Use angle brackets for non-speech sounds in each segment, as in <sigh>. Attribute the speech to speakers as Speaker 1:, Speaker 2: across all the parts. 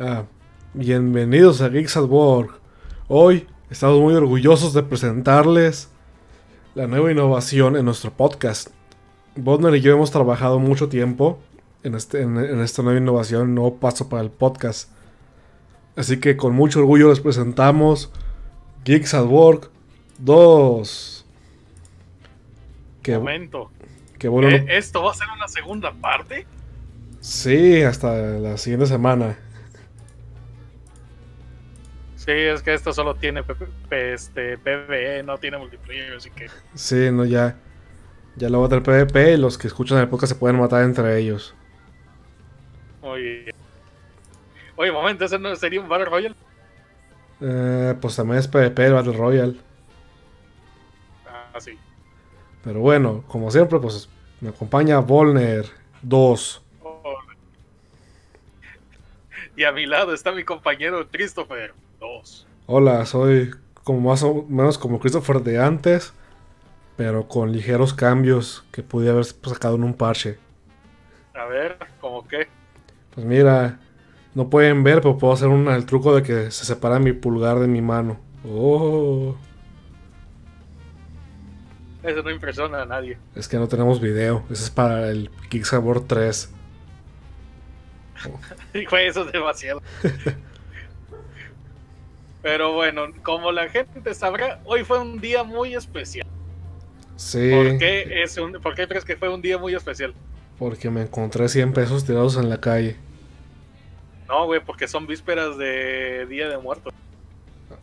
Speaker 1: Ah, bienvenidos a Geeks at Work. Hoy estamos muy orgullosos de presentarles la nueva innovación en nuestro podcast. Bodner y yo hemos trabajado mucho tiempo en, este, en, en esta nueva innovación, nuevo paso para el podcast. Así que con mucho orgullo les presentamos Geeks at Work 2. Que,
Speaker 2: Momento.
Speaker 1: que bueno.
Speaker 2: ¿Eh? ¿Esto va a ser una segunda parte?
Speaker 1: Sí, hasta la siguiente semana.
Speaker 2: Sí, es que esto solo tiene este, PvE, no tiene multiplayer, así que...
Speaker 1: Sí, no, ya. Ya lo va a tener PvP y los que escuchan el podcast se pueden matar entre ellos.
Speaker 2: Oye, oye, momento, ¿ese no sería un Battle Royale?
Speaker 1: Eh, pues también es PvP el Battle Royale.
Speaker 2: Ah, sí.
Speaker 1: Pero bueno, como siempre, pues me acompaña Volner 2.
Speaker 2: Ole. Y a mi lado está mi compañero Christopher.
Speaker 1: Hola, soy como más o menos como Christopher de antes, pero con ligeros cambios que pude haber sacado en un parche.
Speaker 2: A ver, ¿cómo qué?
Speaker 1: Pues mira, no pueden ver, pero puedo hacer un, el truco de que se separa mi pulgar de mi mano. Oh,
Speaker 2: Eso no impresiona a nadie.
Speaker 1: es que no tenemos video. Ese es para el Kick Sabor 3.
Speaker 2: Y fue eso es demasiado. <laughs> Pero bueno, como la gente sabrá, hoy fue un día muy especial.
Speaker 1: Sí,
Speaker 2: ¿Por qué, es un, ¿Por qué crees que fue un día muy especial?
Speaker 1: porque me encontré 100 pesos tirados en la calle.
Speaker 2: No, güey, porque son vísperas de Día de Muertos.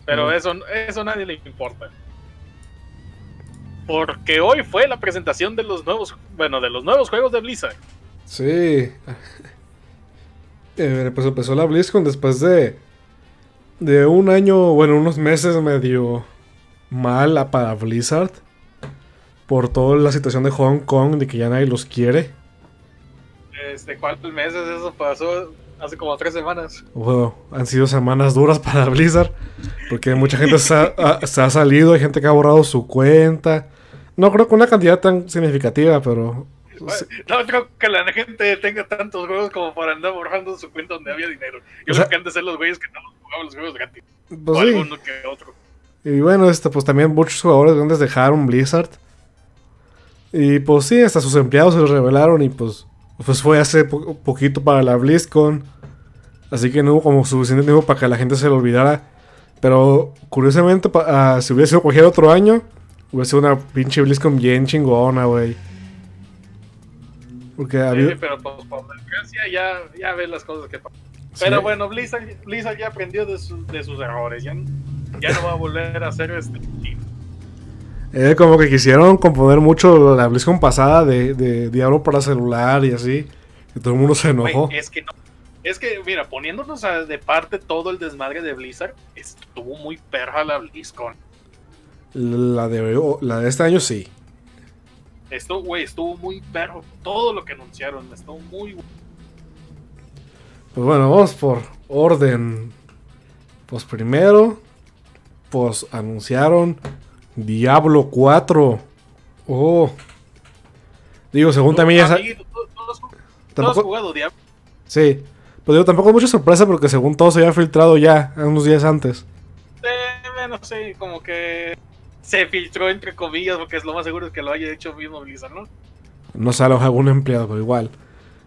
Speaker 2: Pero
Speaker 1: Mm.
Speaker 2: eso, eso a nadie le importa. Porque hoy fue la presentación de los nuevos, bueno, de los nuevos juegos de Blizzard.
Speaker 1: Sí. <laughs> Eh, pues empezó la BlizzCon después de. De un año, bueno, unos meses medio mal a- para Blizzard. Por toda la situación de Hong Kong, de que ya nadie los quiere.
Speaker 2: Este, ¿cuántos meses eso pasó? Hace como tres semanas.
Speaker 1: Bueno, han sido semanas duras para Blizzard. Porque mucha gente se ha, ha- se ha salido, hay gente que ha borrado su cuenta. No creo que una cantidad tan significativa, pero.
Speaker 2: No creo que la gente tenga tantos juegos como para andar borrando su cuenta donde había dinero. Yo
Speaker 1: O sea-
Speaker 2: creo que han de ser los güeyes que no jugaban los juegos gratis.
Speaker 1: Pues
Speaker 2: o
Speaker 1: sí.
Speaker 2: alguno que otro.
Speaker 1: Y bueno, este, pues también muchos jugadores grandes dejaron Blizzard. Y pues sí, hasta sus empleados se los revelaron y pues, pues fue hace po- poquito para la BlizzCon. Así que no hubo como suficiente tiempo para que la gente se lo olvidara. Pero curiosamente, ah, si hubiera sido cualquier otro año, hubiera sido una pinche BlizzCon bien chingona, güey. Porque.
Speaker 2: Sí, pero pues por desgracia ya, ya ves las cosas que pasan. Pero
Speaker 1: Sí.
Speaker 2: bueno, Blizzard, Blizzard ya aprendió de, sus- de sus errores. Ya, ya no va a volver a hacer este.
Speaker 1: Eh, como que quisieron componer mucho la BlizzCon pasada de, de Diablo para celular y así. Y todo el mundo se enojó.
Speaker 2: Es que no. Es que, mira, poniéndonos a- de parte todo el desmadre de Blizzard, estuvo muy perra la BlizzCon.
Speaker 1: La de, la de este año sí.
Speaker 2: Esto, güey, estuvo muy perro. Todo lo que anunciaron estuvo muy bueno.
Speaker 1: Pues bueno, vamos por orden. Pues primero, pues anunciaron Diablo 4. Oh. Digo, según también ya... sa-
Speaker 2: Amiguito, ¿tú- tú has-
Speaker 1: Tampoco,
Speaker 2: jugado Diablo?
Speaker 1: sí. Pues digo, tampoco es mucha sorpresa porque según todo se había filtrado ya, unos días antes.
Speaker 2: Eh, bueno, sí, como que se filtró entre comillas, porque es lo más seguro que lo haya hecho mismo Blizzard, ¿no?
Speaker 1: No sé, algún empleado, pero igual.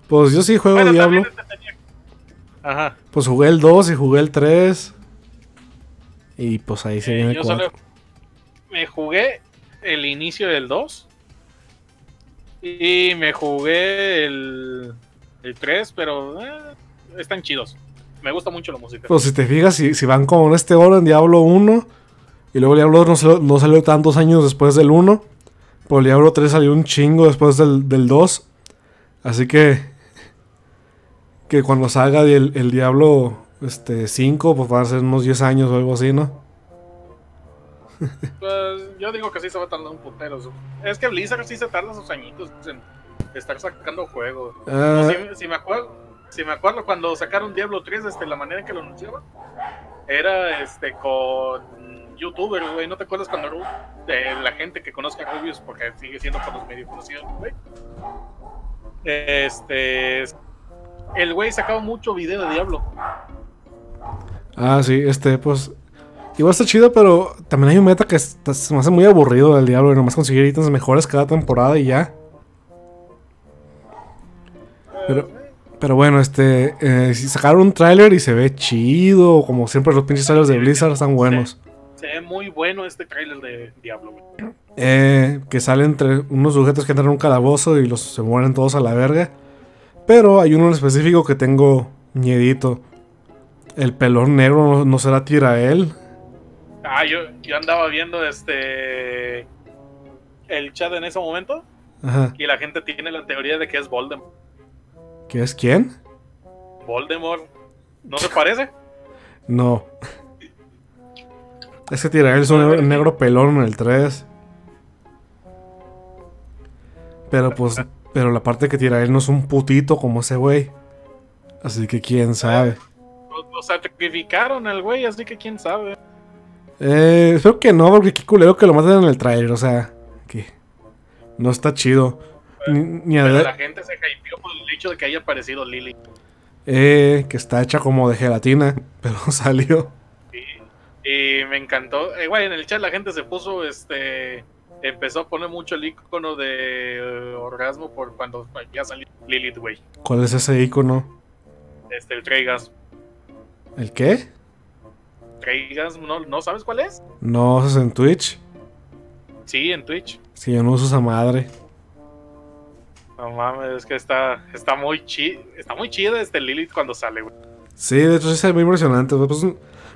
Speaker 1: Pues yo sí juego
Speaker 2: Bueno,
Speaker 1: Diablo.
Speaker 2: también Ajá.
Speaker 1: Pues jugué el 2 y jugué el 3. Y pues ahí se
Speaker 2: Eh,
Speaker 1: viene el
Speaker 2: yo
Speaker 1: 4.
Speaker 2: solo me jugué el inicio del 2 y me jugué el, el 3, pero eh, están chidos. Me gusta mucho la música.
Speaker 1: Pues si te fijas, si, si van como en este orden, Diablo 1. Y luego Diablo 2 no salió, no salió tantos años después del 1. Pero Diablo 3 salió un chingo después del, del 2. Así que. Que cuando salga el, el Diablo este, 5, pues van a ser unos 10 años o algo así, ¿no? <laughs>
Speaker 2: Pues, yo digo que sí se va a tardar un putero. Es que Blizzard sí se tarda sus añitos en estar sacando juegos.
Speaker 1: Ah,
Speaker 2: Si, si me acuerdo, si me acuerdo cuando sacaron Diablo 3, este, la manera en que lo anunciaban era este con youtubers, güey. ¿No te acuerdas cuando de la gente que conozca a Rubius, porque sigue siendo por los medio conocidos, güey? Este. El güey sacaba mucho video de Diablo.
Speaker 1: Ah, sí, este, pues. Igual está chido, pero también hay un meta que está- se me hace muy aburrido del diablo. Y nomás conseguir ítems mejores cada temporada y ya. Pero, pero bueno, este. eh, si sacaron un tráiler y se ve chido. Como siempre, los pinches trailers de Blizzard están buenos.
Speaker 2: Se ve muy bueno este trailer de Diablo, güey.
Speaker 1: Eh, que salen entre unos sujetos que entran en un calabozo y los se mueren todos a la verga. Pero hay uno en específico que tengo miedito. El pelón negro no, no será Tirael.
Speaker 2: Ah, yo, yo andaba viendo este. El chat en ese momento.
Speaker 1: Ajá.
Speaker 2: Y la gente tiene la teoría de que es Voldemort.
Speaker 1: ¿Qué es quién?
Speaker 2: Voldemort. ¿No se parece?
Speaker 1: No. Ese Tirael es un negro, negro pelón en el 3. Pero pues. Pero la parte que Tirael no es un putito como ese güey. Así que quién sabe.
Speaker 2: Lo, lo sacrificaron al güey, así que quién sabe.
Speaker 1: Eh, espero que no, porque qué culero que lo maten en el trailer. O sea, que no está chido. Ni, ni a-
Speaker 2: Pero la gente se hypeó por el hecho de que haya aparecido Lily.
Speaker 1: eh, que está hecha como de gelatina, <laughs> pero salió.
Speaker 2: Y, y me encantó. Eh, güey, en el chat la gente se puso, este. Empezó a poner mucho el icono de eh, orgasmo por cuando ya salió Lilith, güey.
Speaker 1: ¿Cuál es ese icono?
Speaker 2: Este, el Treygas.
Speaker 1: ¿El qué?
Speaker 2: Treygas, ¿no, ¿no sabes cuál es?
Speaker 1: No, eso es en Twitch.
Speaker 2: Sí, en Twitch.
Speaker 1: Si yo no uso esa madre.
Speaker 2: No mames, es que está, está muy chido. Está muy chido este Lilith cuando sale, güey.
Speaker 1: Sí, de hecho sí es muy impresionante. Pues,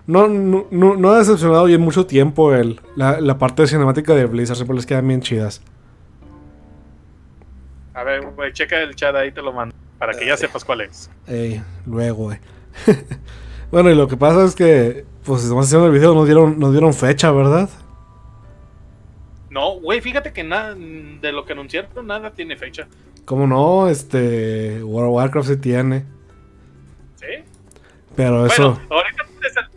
Speaker 1: no, no, no, no ha decepcionado ya en mucho tiempo el, la, la parte cinemática de Blizzard. Siempre les quedan bien chidas.
Speaker 2: A ver, güey, checa el chat ahí, te lo mando. Para que ya sepas cuál es.
Speaker 1: Ey, luego, güey. <laughs> bueno, y lo que pasa es que, pues, estamos haciendo el video, nos dieron, nos dieron fecha, ¿verdad?
Speaker 2: No, güey, fíjate que nada de lo que anunciaron, nada tiene fecha.
Speaker 1: ¿Cómo no? Este, World of Warcraft sí tiene.
Speaker 2: ¿Sí?
Speaker 1: Pero eso...
Speaker 2: Ahorita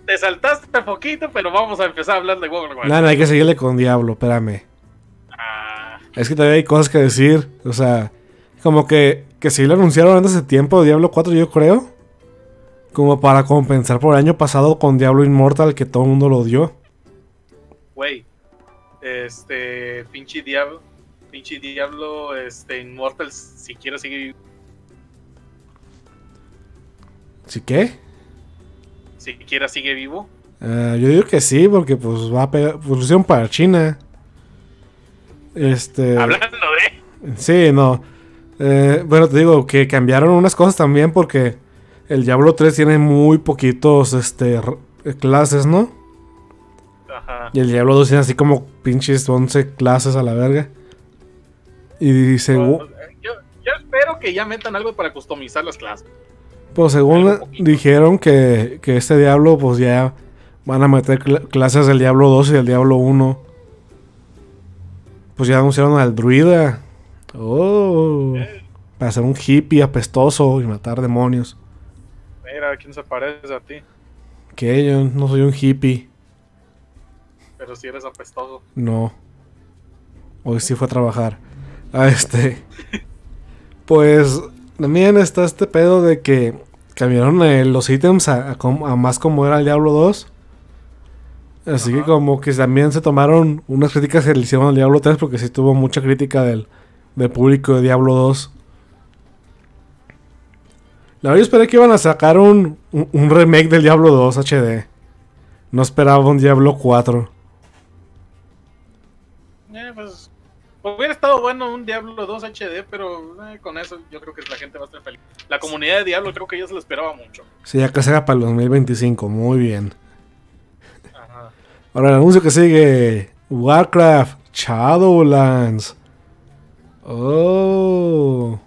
Speaker 2: te, sal- te saltaste un poquito, pero vamos a empezar a hablar de of Warcraft.
Speaker 1: Nada, hay que seguirle con Diablo, espérame.
Speaker 2: Ah,
Speaker 1: Es que todavía hay cosas que decir. O sea, como que, que sí lo anunciaron antes de tiempo, Diablo 4, yo creo. Como para compensar por el año pasado con Diablo Immortal, que todo el mundo lo dio.
Speaker 2: güey. Este, pinche Diablo. Pinche Diablo, este, Immortal, si quiere seguir,
Speaker 1: ¿Sí qué?
Speaker 2: Si quiera sigue vivo.
Speaker 1: Ah, yo digo que sí, porque pues va a pegar. Pues lo hicieron para China. Este.
Speaker 2: Hablando de.
Speaker 1: Sí, no. Eh, bueno, te digo que cambiaron unas cosas también porque el Diablo 3 tiene muy poquitos este, clases, ¿no?
Speaker 2: Ajá.
Speaker 1: Y el Diablo 2 tiene así como pinches 11 clases a la verga. Y según,
Speaker 2: Bueno, yo, yo espero que ya metan algo para customizar las clases.
Speaker 1: Pues según dijeron que, que este Diablo pues ya van a meter cl- clases del Diablo 2 y del Diablo 1. Pues ya anunciaron al druida. Oh. Para ser un hippie apestoso y matar demonios.
Speaker 2: Mira, ¿quién se parece a ti?
Speaker 1: Que yo no soy un hippie.
Speaker 2: Pero si eres apestoso.
Speaker 1: No. Hoy sí fue a trabajar. A este. <laughs> Pues también está este pedo de que cambiaron eh, los ítems a, a a más como era el Diablo 2. Así que como que también se tomaron unas críticas que le hicieron al Diablo 3 porque sí tuvo mucha crítica del, del público de Diablo 2. La verdad yo esperé que iban a sacar un, un, un remake del Diablo 2 HD. No esperaba un Diablo 4.
Speaker 2: Eh, pues, hubiera estado bueno un Diablo 2 HD, pero eh, con eso yo creo que la gente va a estar feliz. La comunidad de Diablo creo que ya se lo esperaba mucho.
Speaker 1: Sí, ya que se haga para el 2025. Muy bien.
Speaker 2: Ajá.
Speaker 1: Ahora el anuncio que sigue. Warcraft Shadowlands. Oh.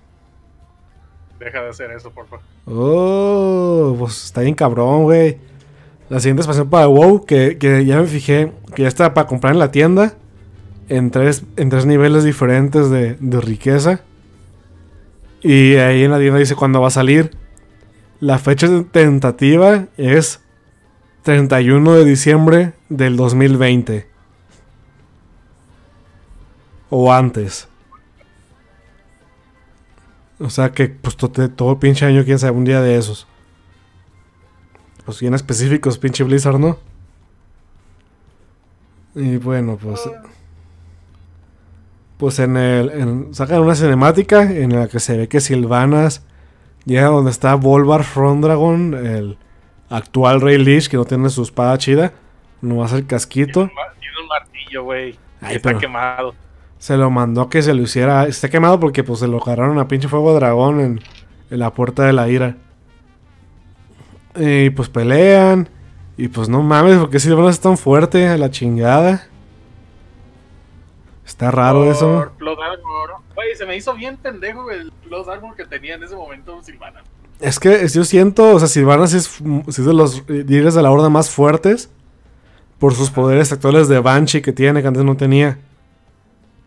Speaker 2: Deja de hacer eso, por favor.
Speaker 1: Oh. Pues está bien cabrón, güey. La siguiente expansión para WoW. Que, que ya me fijé. Que ya está para comprar en la tienda. En tres, en tres niveles diferentes de, de riqueza. Y ahí en la tienda dice cuándo va a salir. La fecha tentativa es 31 de diciembre del 2020. O antes. O sea que pues to- todo el pinche año, quién sabe, un día de esos. pues bien específicos, pinche Blizzard, ¿no? Y bueno, pues... Pues en el... En, sacan una cinemática en la que se ve que Silvanas llega donde está Volvar Frondragon, el actual Rey Lich, que no tiene su espada chida. No va a ser casquito.
Speaker 2: Tiene un martillo, güey. Está quemado.
Speaker 1: Se lo mandó que se lo hiciera. Está quemado porque pues se lo agarraron a pinche fuego dragón en, en la puerta de la ira. Y pues pelean. Y pues no mames, porque si es tan fuerte a la chingada. Está raro eso.
Speaker 2: Güey, se me hizo bien pendejo el Blood Armor que tenía en ese momento Silvana.
Speaker 1: Es que yo siento, o sea, Silvanas es, es de los líderes de la horda más fuertes por sus poderes actuales de Banshee que tiene, que antes no tenía.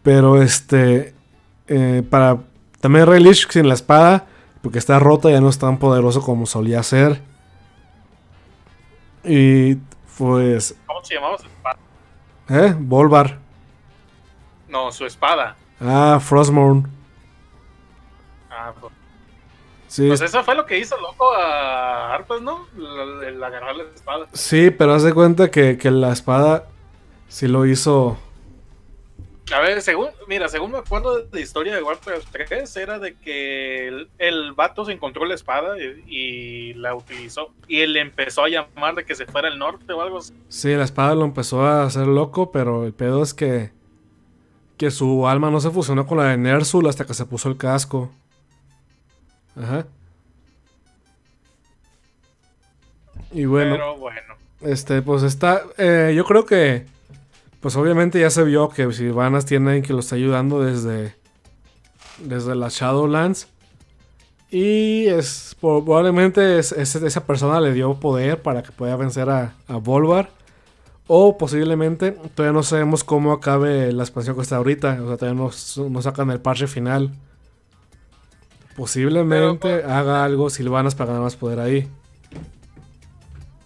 Speaker 1: Pero este, eh, para también Relish sin la espada, porque está rota, ya no es tan poderoso como solía ser. Y pues.
Speaker 2: ¿Cómo se llamaba su espada?
Speaker 1: ¿Eh? Volvar.
Speaker 2: No, su espada.
Speaker 1: Ah, Frostmourne.
Speaker 2: Ah, pues. Sí. Pues eso fue lo que hizo loco a Harpas, ¿no? El, agarrar la espada.
Speaker 1: Sí, pero haz de cuenta que, que la espada sí lo hizo
Speaker 2: a ver, según, mira, según me acuerdo de la historia de Warcraft 3, era de que el, el vato se encontró la espada y, la utilizó. Y él empezó a llamar de que se fuera al norte o algo así.
Speaker 1: Sí, la espada lo empezó a hacer loco, pero el pedo es que, que su alma no se fusionó con la de Nersul hasta que se puso el casco. Ajá. Y bueno.
Speaker 2: Pero bueno.
Speaker 1: Este, pues está. Eh, yo creo que pues obviamente ya se vio que Silvanas tiene alguien que lo está ayudando desde, desde las Shadowlands. Y es probablemente esa persona le dio poder para que pueda vencer a, a Volvar. O posiblemente todavía no sabemos cómo acabe la expansión que está ahorita. O sea, todavía no, sacan el parche final. Posiblemente haga algo Silvanas para ganar más poder ahí.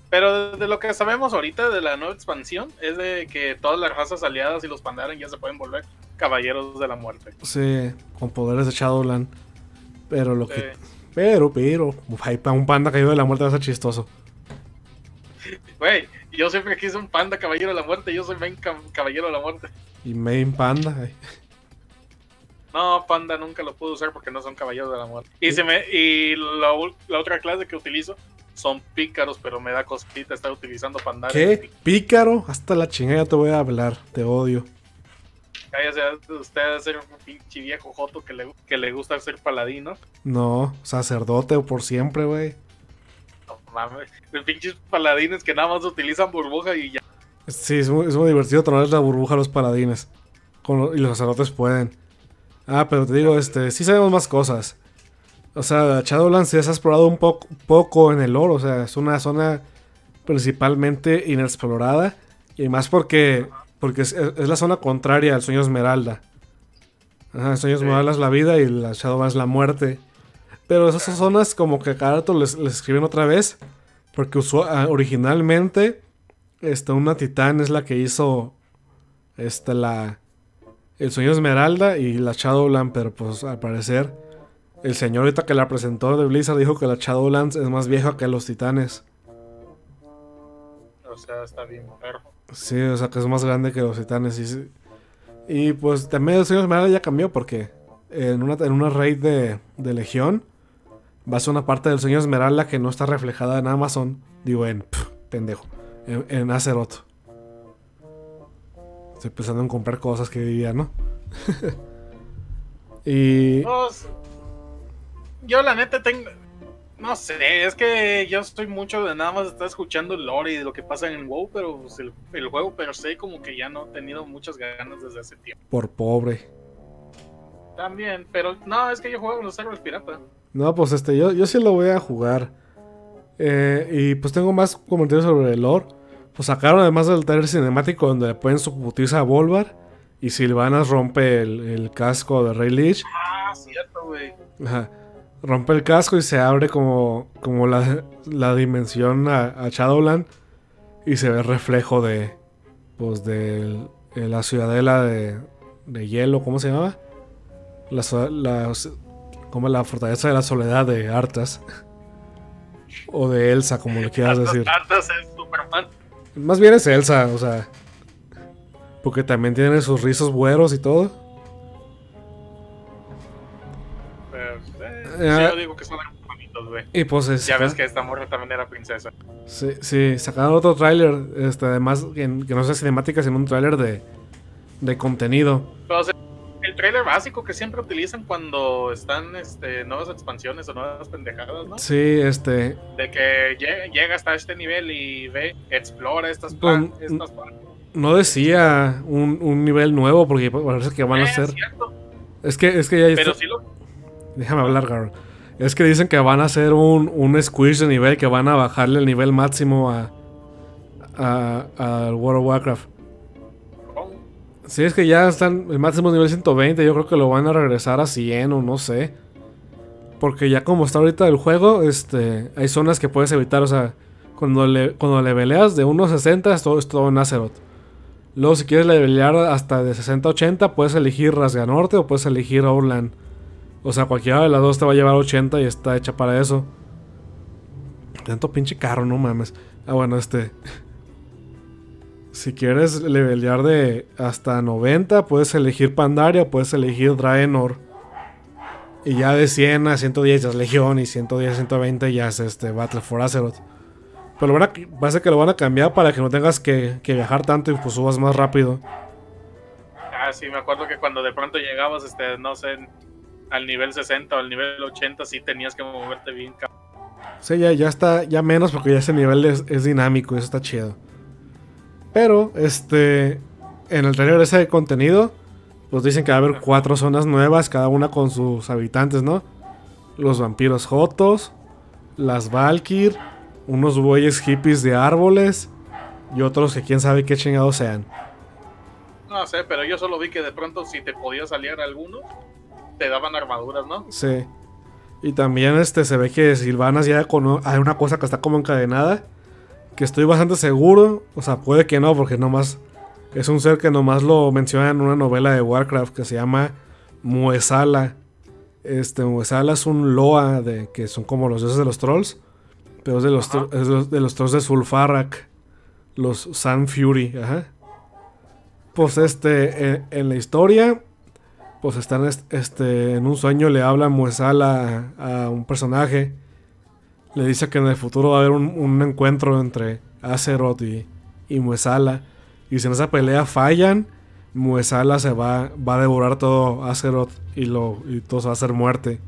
Speaker 2: Pero de lo que sabemos ahorita de la nueva expansión es de que todas las razas aliadas y los Pandaren ya se pueden volver caballeros de la muerte.
Speaker 1: Sí, con poderes de Shadowland. Pero lo que. Pero, pero. un panda caído de la muerte va a ser chistoso.
Speaker 2: Güey, yo siempre quise un panda caballero de la muerte. Yo soy main caballero de la muerte.
Speaker 1: Y main panda.
Speaker 2: No, panda nunca lo puedo usar porque no son caballeros de la muerte. Y, se me, y la otra clase que utilizo son pícaros, pero me da cosquita estar utilizando pandares.
Speaker 1: ¿Qué? ¿Pícaro? Hasta la chingada te voy a hablar, te odio.
Speaker 2: Cállate, usted debe ser un pinche viejo joto que le, que le gusta ser paladino.
Speaker 1: No, sacerdote o por siempre, güey.
Speaker 2: Mames, los pinches paladines que nada más utilizan burbuja y ya.
Speaker 1: Sí, es muy, divertido traer la burbuja a los paladines. y los sacerdotes pueden. Ah, pero te digo, este, sí sabemos más cosas. O sea, Shadowlands se ha explorado un poco, poco en el oro. O sea, es una zona principalmente inexplorada. Y más porque, porque es, la zona contraria al sueño Esmeralda. Ajá, el sueño Esmeralda es la vida y la Shadowlands la muerte. Pero esas zonas como que cada rato les, escriben otra vez. Porque ah, originalmente este, una titán es la que hizo este, la, el sueño Esmeralda y la Shadowland. Pero pues al parecer el señorita que la presentó de Blizzard dijo que la Shadowlands es más vieja que los titanes.
Speaker 2: O sea, está bien perro.
Speaker 1: Sí, o sea que es más grande que los titanes. Y, y pues también el señor Esmeralda ya cambió porque en una, en una raid de, de Legión va a ser una parte del sueño Esmeralda que no está reflejada en Amazon. Digo, en pendejo. En, en Azeroth. Estoy pensando en comprar cosas que diría, ¿no? <laughs> y.
Speaker 2: Pues, yo la neta tengo... No sé, es que yo estoy mucho de nada más estar escuchando el lore y de lo que pasa en WoW, pero pues, el, juego pero sé como que ya no he tenido muchas ganas desde hace tiempo.
Speaker 1: Por pobre.
Speaker 2: También, pero no, es que yo juego con los servers pirata.
Speaker 1: No, pues este, yo, yo sí lo voy a jugar. Eh, y pues tengo más comentarios sobre el lore. Pues sacaron además del trailer cinemático donde le pueden subutizar a Volvar. Y Silvanas rompe el, el casco de Rey Lich.
Speaker 2: Ah, cierto, güey.
Speaker 1: Ajá rompe el casco y se abre como, como la, la dimensión a, Shadowland y se ve el reflejo de pues de, la ciudadela de, de, hielo, ¿cómo se llama? La, la, como la fortaleza de la soledad de Artas. o de Elsa, como le quieras decir.
Speaker 2: Arthas es Superman.
Speaker 1: Más bien es Elsa, o sea. Porque también tiene sus rizos güeros y todo.
Speaker 2: Pero, eh,
Speaker 1: Eh,
Speaker 2: yo digo que son hermanitos, güey.
Speaker 1: Y pues es.
Speaker 2: Ya ves que esta morra también era princesa.
Speaker 1: Sí, sí, sacaron otro tráiler, este, además, que, que no sea cinemática, sino un tráiler de, de contenido.
Speaker 2: El trailer básico que siempre utilizan cuando están este, nuevas expansiones o nuevas pendejadas, ¿no?
Speaker 1: Sí, este,
Speaker 2: De que lle- llega hasta este nivel y ve, explora estas,
Speaker 1: Pues,
Speaker 2: plan- estas partes.
Speaker 1: no decía un, un nivel nuevo, porque parece que van a
Speaker 2: Eh,
Speaker 1: ser...
Speaker 2: cierto,
Speaker 1: Es que, es que ya
Speaker 2: Pero
Speaker 1: está-
Speaker 2: sí lo.
Speaker 1: Déjame hablar, Garo. Es que dicen que van a hacer un, un squish de nivel, que van a bajarle el nivel máximo a, a, al World of Warcraft. Sí, es que ya están el máximo nivel 120, yo creo que lo van a regresar a 100 o no sé. Porque ya como está ahorita el juego, este, hay zonas que puedes evitar, o sea, cuando le, cuando leveleas de 1.60 es todo, es todo en Azeroth. Luego si quieres levelear hasta de 60 a 80, puedes elegir Rasga Norte o puedes elegir Outland. O sea, cualquiera de las dos te va a llevar 80 y está hecha para eso. Tanto pinche carro, no mames. Ah, bueno, este... Si quieres levelear de hasta 90, puedes elegir Pandaria, puedes elegir Draenor. Y ya de 100 a 110 ya es Legión y 110 a 120 ya es este Battle for Azeroth. Pero van a, parece que lo van a cambiar para que no tengas que, que viajar tanto y pues subas más rápido.
Speaker 2: Ah, sí, me acuerdo que cuando de pronto llegabas, este, no sé, al nivel 60 o al nivel 80, sí tenías que moverte bien.
Speaker 1: Sí, ya, ya está, ya menos porque ya ese nivel es, es dinámico y eso está chido. Pero, este, en el trailer ese de contenido, pues dicen que va a haber cuatro zonas nuevas, cada una con sus habitantes, ¿no? Los vampiros Jotos, las Valkyr, unos bueyes hippies de árboles y otros que quién sabe qué chingados sean.
Speaker 2: No sé, pero yo solo vi que de pronto si te podía salir alguno, te daban armaduras, ¿no?
Speaker 1: Sí. Y también este se ve que Silvanas ya con hay una cosa que está como encadenada. Que estoy bastante seguro. O sea, puede que no, porque nomás. Es un ser que nomás lo menciona en una novela de Warcraft que se llama Muesala. Este, Muesala es un Loa de que son como los dioses de los trolls. Pero es de los,
Speaker 2: Ajá.
Speaker 1: tro- es de los, de los trolls de Sulfarak. Los Sun Fury, ajá. Pues este, en, en la historia, pues están est- este, en un sueño, le habla Muesala a, a un personaje. Le dice que en el futuro va a haber un, un encuentro entre Azeroth y, y Muesala. Y si en esa pelea fallan, Muesala se va, va a devorar todo Azeroth y, lo, y todo se va a hacer muerte.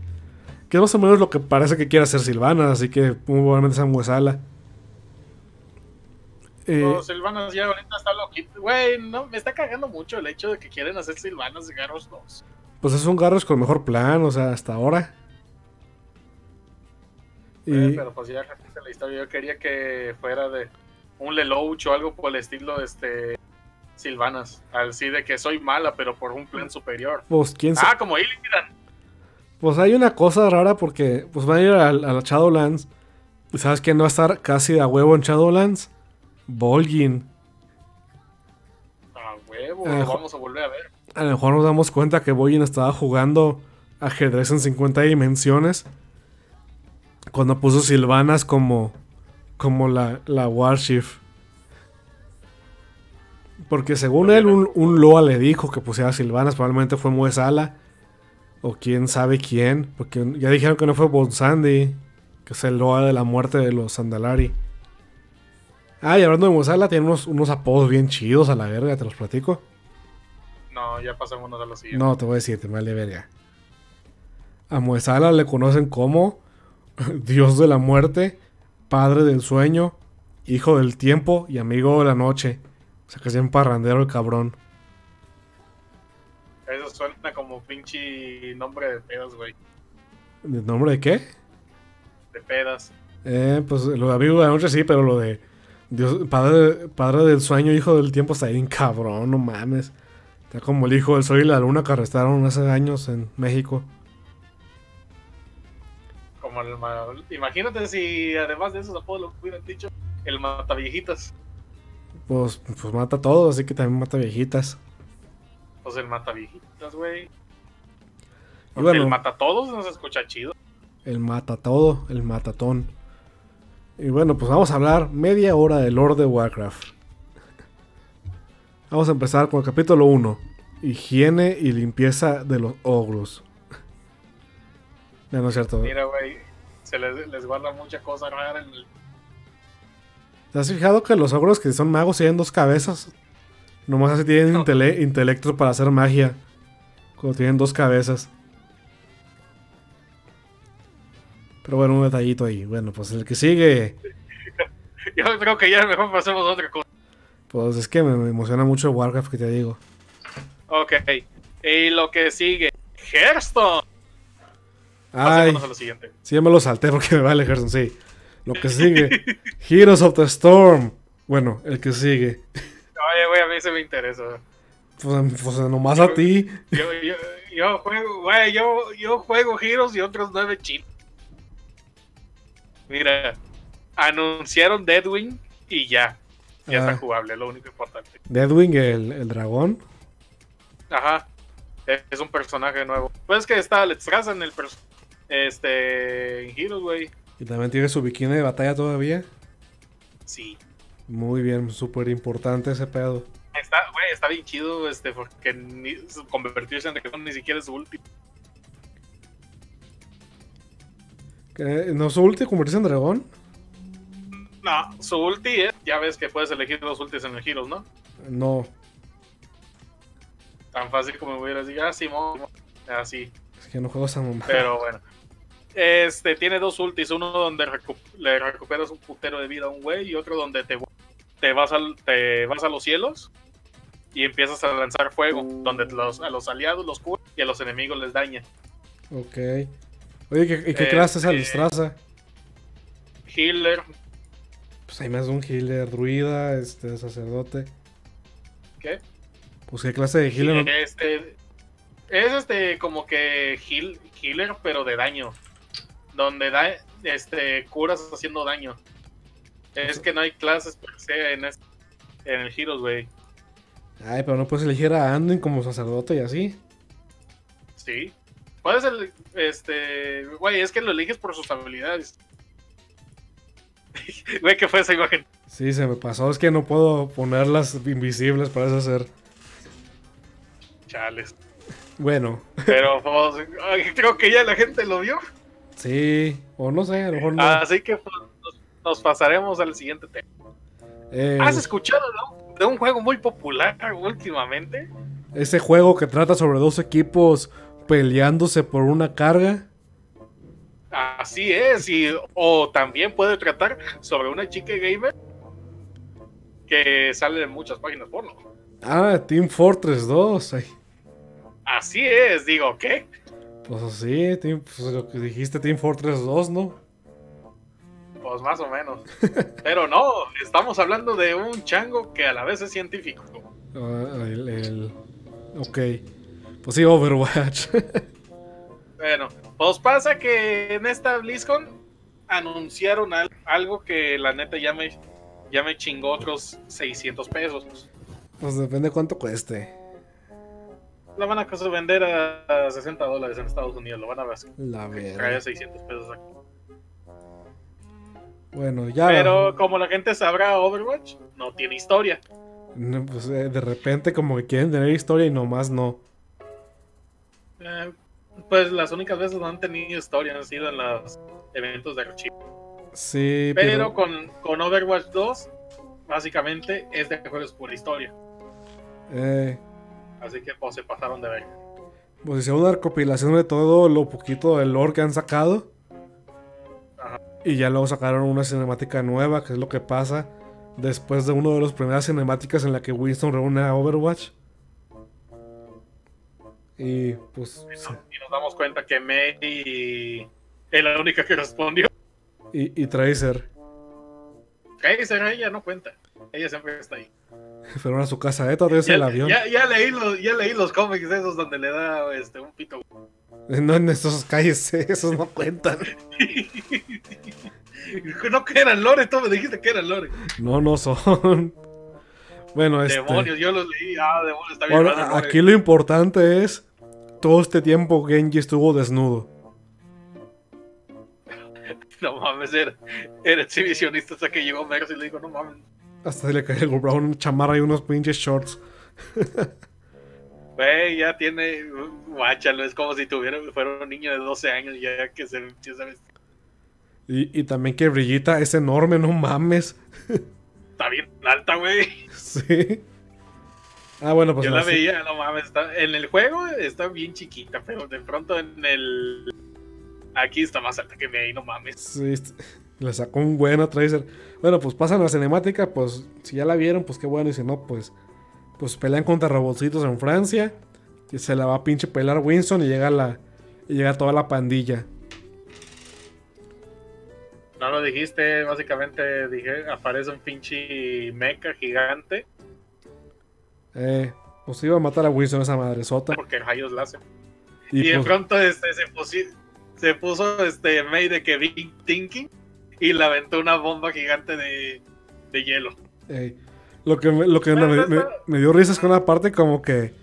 Speaker 1: Que es más o menos lo que parece que quiere hacer Silvana, así que muy probablemente sea Muesala. Eh,
Speaker 2: Silvanas ya ahorita está loquito. Güey, no, me está cagando mucho el hecho de que quieren hacer Silvanas de Garros 2.
Speaker 1: pues es un Garrosh con mejor plan, o sea, hasta ahora. Y,
Speaker 2: Eh, pero pues ya repite la historia. Yo quería que fuera de un Lelouch o algo por el estilo de este Silvanas. Así de que soy mala, pero por un plan superior.
Speaker 1: pues quién sabe.
Speaker 2: Ah, como Illidan.
Speaker 1: Pues hay una cosa rara porque pues van a ir a, a la Shadowlands. ¿Y sabes quién no va a estar casi a huevo en Shadowlands? Volgin.
Speaker 2: Ah, huevo,
Speaker 1: Ah,
Speaker 2: lo vamos a volver a ver.
Speaker 1: A lo mejor nos damos cuenta que Volgin estaba jugando ajedrez en 50 dimensiones. Cuando puso Silvanas como, como la, la Warchief. Porque según él, un, un Loa le dijo que pusiera Silvanas. Probablemente fue Muesala. O quién sabe quién. Porque ya dijeron que no fue Bonsandi. Que es el Loa de la muerte de los Sandalari. Ah, y hablando de Muesala, tiene unos, unos apodos bien chidos a la verga, te los platico.
Speaker 2: No, ya pasémonos a lo siguiente.
Speaker 1: No, te voy a decir, te vale verga. A Muesala le conocen como <laughs> Dios de la muerte, Padre del sueño, Hijo del tiempo y Amigo de la noche. O sea que es bien parrandero el cabrón.
Speaker 2: Eso suena como pinche nombre de pedas, güey.
Speaker 1: ¿El nombre de qué?
Speaker 2: De pedas.
Speaker 1: Eh, pues lo de Amigo de la noche sí, pero lo de Dios, Padre, Padre del sueño, Hijo del tiempo está bien cabrón, no mames. Está como el Hijo del sol y la luna que arrestaron hace años en México.
Speaker 2: Como el ma- Imagínate si además de esos apodos lo hubieran dicho el mataviejitas.
Speaker 1: Pues, pues mata a todos, así que también mata viejitas.
Speaker 2: Pues el mataviejitas, güey.
Speaker 1: Y
Speaker 2: Porque
Speaker 1: bueno,
Speaker 2: el mata todos no se escucha chido.
Speaker 1: El mata todo, el matatón. Y bueno, pues vamos a hablar media hora de Lord de Warcraft. <laughs> Vamos a empezar con el capítulo 1. Higiene y limpieza de los ogros. <laughs> No, no es cierto.
Speaker 2: Mira, güey, se les, les guarda mucha cosa rara en el...
Speaker 1: ¿Te has fijado que los ogros que son magos tienen dos cabezas? Nomás así tienen
Speaker 2: No.
Speaker 1: intele- intelecto para hacer magia. Cuando tienen dos cabezas. Pero bueno, un detallito ahí. Bueno, pues el que sigue. <laughs>
Speaker 2: Yo creo que ya mejor pasemos a otra cosa.
Speaker 1: Pues es que me, me emociona mucho Warcraft, que te digo.
Speaker 2: Ok, y lo que sigue, Hearthstone.
Speaker 1: Ay,
Speaker 2: a lo siguiente.
Speaker 1: sí, ya me lo salté porque me vale Gerson, sí. Lo que <laughs> sigue. Heroes of the Storm. Bueno, el que sigue.
Speaker 2: Oye, güey, a mí se me interesa.
Speaker 1: Pues, pues nomás a ti.
Speaker 2: Yo, yo, yo juego, güey, yo, yo juego Heroes y otros nueve chinos. Mira, anunciaron Deadwing y ya. Ya
Speaker 1: Ah.
Speaker 2: está jugable, es lo único importante.
Speaker 1: Deadwing, el, el dragón.
Speaker 2: Ajá. Es un personaje nuevo. Pues que está Alex Traza en el pers- este en Heroes, güey.
Speaker 1: Y también tiene su bikini de batalla todavía.
Speaker 2: Sí.
Speaker 1: Muy bien, súper importante ese pedo.
Speaker 2: Está, güey, está bien chido, este, porque ni, convertirse en dragón ni siquiera es su último.
Speaker 1: ¿No su ulti convertirse en dragón?
Speaker 2: No, su ulti es, ya ves que puedes elegir los ultis en el Heroes, ¿no?
Speaker 1: No.
Speaker 2: Tan fácil como me hubieras dicho, ah, Simón, así.
Speaker 1: Es que no juego esa mamá.
Speaker 2: Pero bueno. Este tiene dos ultis, uno donde recu- le recuperas un putero de vida a un güey y otro donde te, te vas al, te vas a los cielos y empiezas a lanzar fuego, donde los, a los aliados los cura y a los enemigos les daña.
Speaker 1: Ok. Oye, ¿qué, ¿y qué
Speaker 2: Este-
Speaker 1: clase es Alistraza?
Speaker 2: Healer,
Speaker 1: Pues hay más de un healer, druida, este, sacerdote.
Speaker 2: ¿qué?
Speaker 1: Pues qué clase de healer.
Speaker 2: Este es este como que heal, healer pero de daño. Donde da este curas haciendo daño. Es que no hay clases per se en este, en el Heroes, güey.
Speaker 1: Ay, pero no puedes elegir a Anduin como sacerdote y así.
Speaker 2: Sí. Puedes el, este, güey, es que lo eliges por sus habilidades. <laughs> Güey, ¿qué fue esa imagen?
Speaker 1: Sí, se me pasó. Es que no puedo ponerlas invisibles, parece ser.
Speaker 2: Chales.
Speaker 1: Bueno,
Speaker 2: Pero pues, creo que ya la gente lo vio.
Speaker 1: Sí. O no sé, a lo mejor no.
Speaker 2: Así que pues, nos, nos pasaremos al siguiente tema.
Speaker 1: Eh,
Speaker 2: ¿Has escuchado de un, de un juego muy popular últimamente?
Speaker 1: ese juego que trata sobre dos equipos peleándose por una carga.
Speaker 2: Así es, y, o también puede tratar sobre una chica gamer que sale en muchas páginas porno.
Speaker 1: Ah, Team Fortress 2. Ay,
Speaker 2: Así es, digo, ¿qué?
Speaker 1: Pues sí, Team- pues lo que dijiste, Team Fortress 2, ¿no?
Speaker 2: Pues más o menos. <laughs> Pero no, estamos hablando de un chango que a la vez es científico.
Speaker 1: Ah, el, el- Ok. Pues sí, Overwatch. <laughs>
Speaker 2: Bueno, pues pasa que en esta BlizzCon anunciaron al- algo que la neta ya me, ya me chingó otros 600 pesos.
Speaker 1: pues depende cuánto cueste.
Speaker 2: La van a vender a, a 60 dólares en Estados Unidos, lo van a ver.
Speaker 1: La verdad.
Speaker 2: 600 pesos aquí.
Speaker 1: Bueno, ya.
Speaker 2: Pero como la gente sabrá, Overwatch no tiene historia.
Speaker 1: No, pues, eh, de repente como que quieren tener historia y nomás no.
Speaker 2: Eh, pues las únicas veces donde han tenido historia han sido en los eventos de archivo.
Speaker 1: Sí,
Speaker 2: Pero
Speaker 1: pero...
Speaker 2: con, con Overwatch 2, básicamente es de juegos por historia.
Speaker 1: eh,
Speaker 2: Así que pues se pasaron de ver.
Speaker 1: pues hicieron una recopilación de todo lo poquito del lore que han sacado.
Speaker 2: Ajá.
Speaker 1: Y ya luego sacaron una cinemática nueva, que es lo que pasa después de una de las primeras cinemáticas en la que Winston reúne a Overwatch. Y pues...
Speaker 2: Y nos damos cuenta que May es la única que respondió.
Speaker 1: Y, y Tracer
Speaker 2: Tracer, ella no cuenta. Ella siempre está ahí. <laughs>
Speaker 1: fueron a su casa, ¿eh? Todavía es el avión.
Speaker 2: ya- ya leí los, ya leí los cómics esos donde le da este, un pito.
Speaker 1: No en esos calles, esos no cuentan. <laughs>
Speaker 2: no que eran lore, tú me dijiste que eran lore.
Speaker 1: No, no son. Bueno, este...
Speaker 2: Demonios, yo los leí. Ah, demonios, está bien.
Speaker 1: Bueno, aquí lo importante es, todo este tiempo Genji estuvo desnudo. <laughs>
Speaker 2: No mames, era, era exhibicionista hasta que llegó Mercy y le dijo, no mames.
Speaker 1: Hasta se le cae el Brown una chamarra y unos pinches shorts.
Speaker 2: Güey, ya tiene. Guáchalo, es como si tuviera, fuera un niño de 12 años ya que se empieza a vestir.
Speaker 1: Y, y también que Brillita es enorme, no mames.
Speaker 2: Está bien alta, güey.
Speaker 1: Sí. Ah, bueno, pues
Speaker 2: Yo la veía, no mames. Está, en el juego está bien chiquita, pero de pronto en el. Aquí está más alta que me, no mames.
Speaker 1: Sí, le sacó un buen a Tracer. Bueno, pues pasan la cinemática, pues si ya la vieron, pues qué bueno. Y si no, pues, pues pelean contra robotcitos en Francia. Y se la va a pinche pelar Winston y llega la. Y llega toda la pandilla.
Speaker 2: No lo dijiste, básicamente dije, aparece un pinche mecha gigante
Speaker 1: Eh, pues iba a matar a Winston esa madresota.
Speaker 2: porque rayos la hacen.
Speaker 1: Y,
Speaker 2: Y, de
Speaker 1: pues,
Speaker 2: pronto este, se, pusi- se puso este May de que Big Thinking y le aventó una bomba gigante de, de hielo.
Speaker 1: lo que, me, lo que me, me- me dio risa es que una parte como que.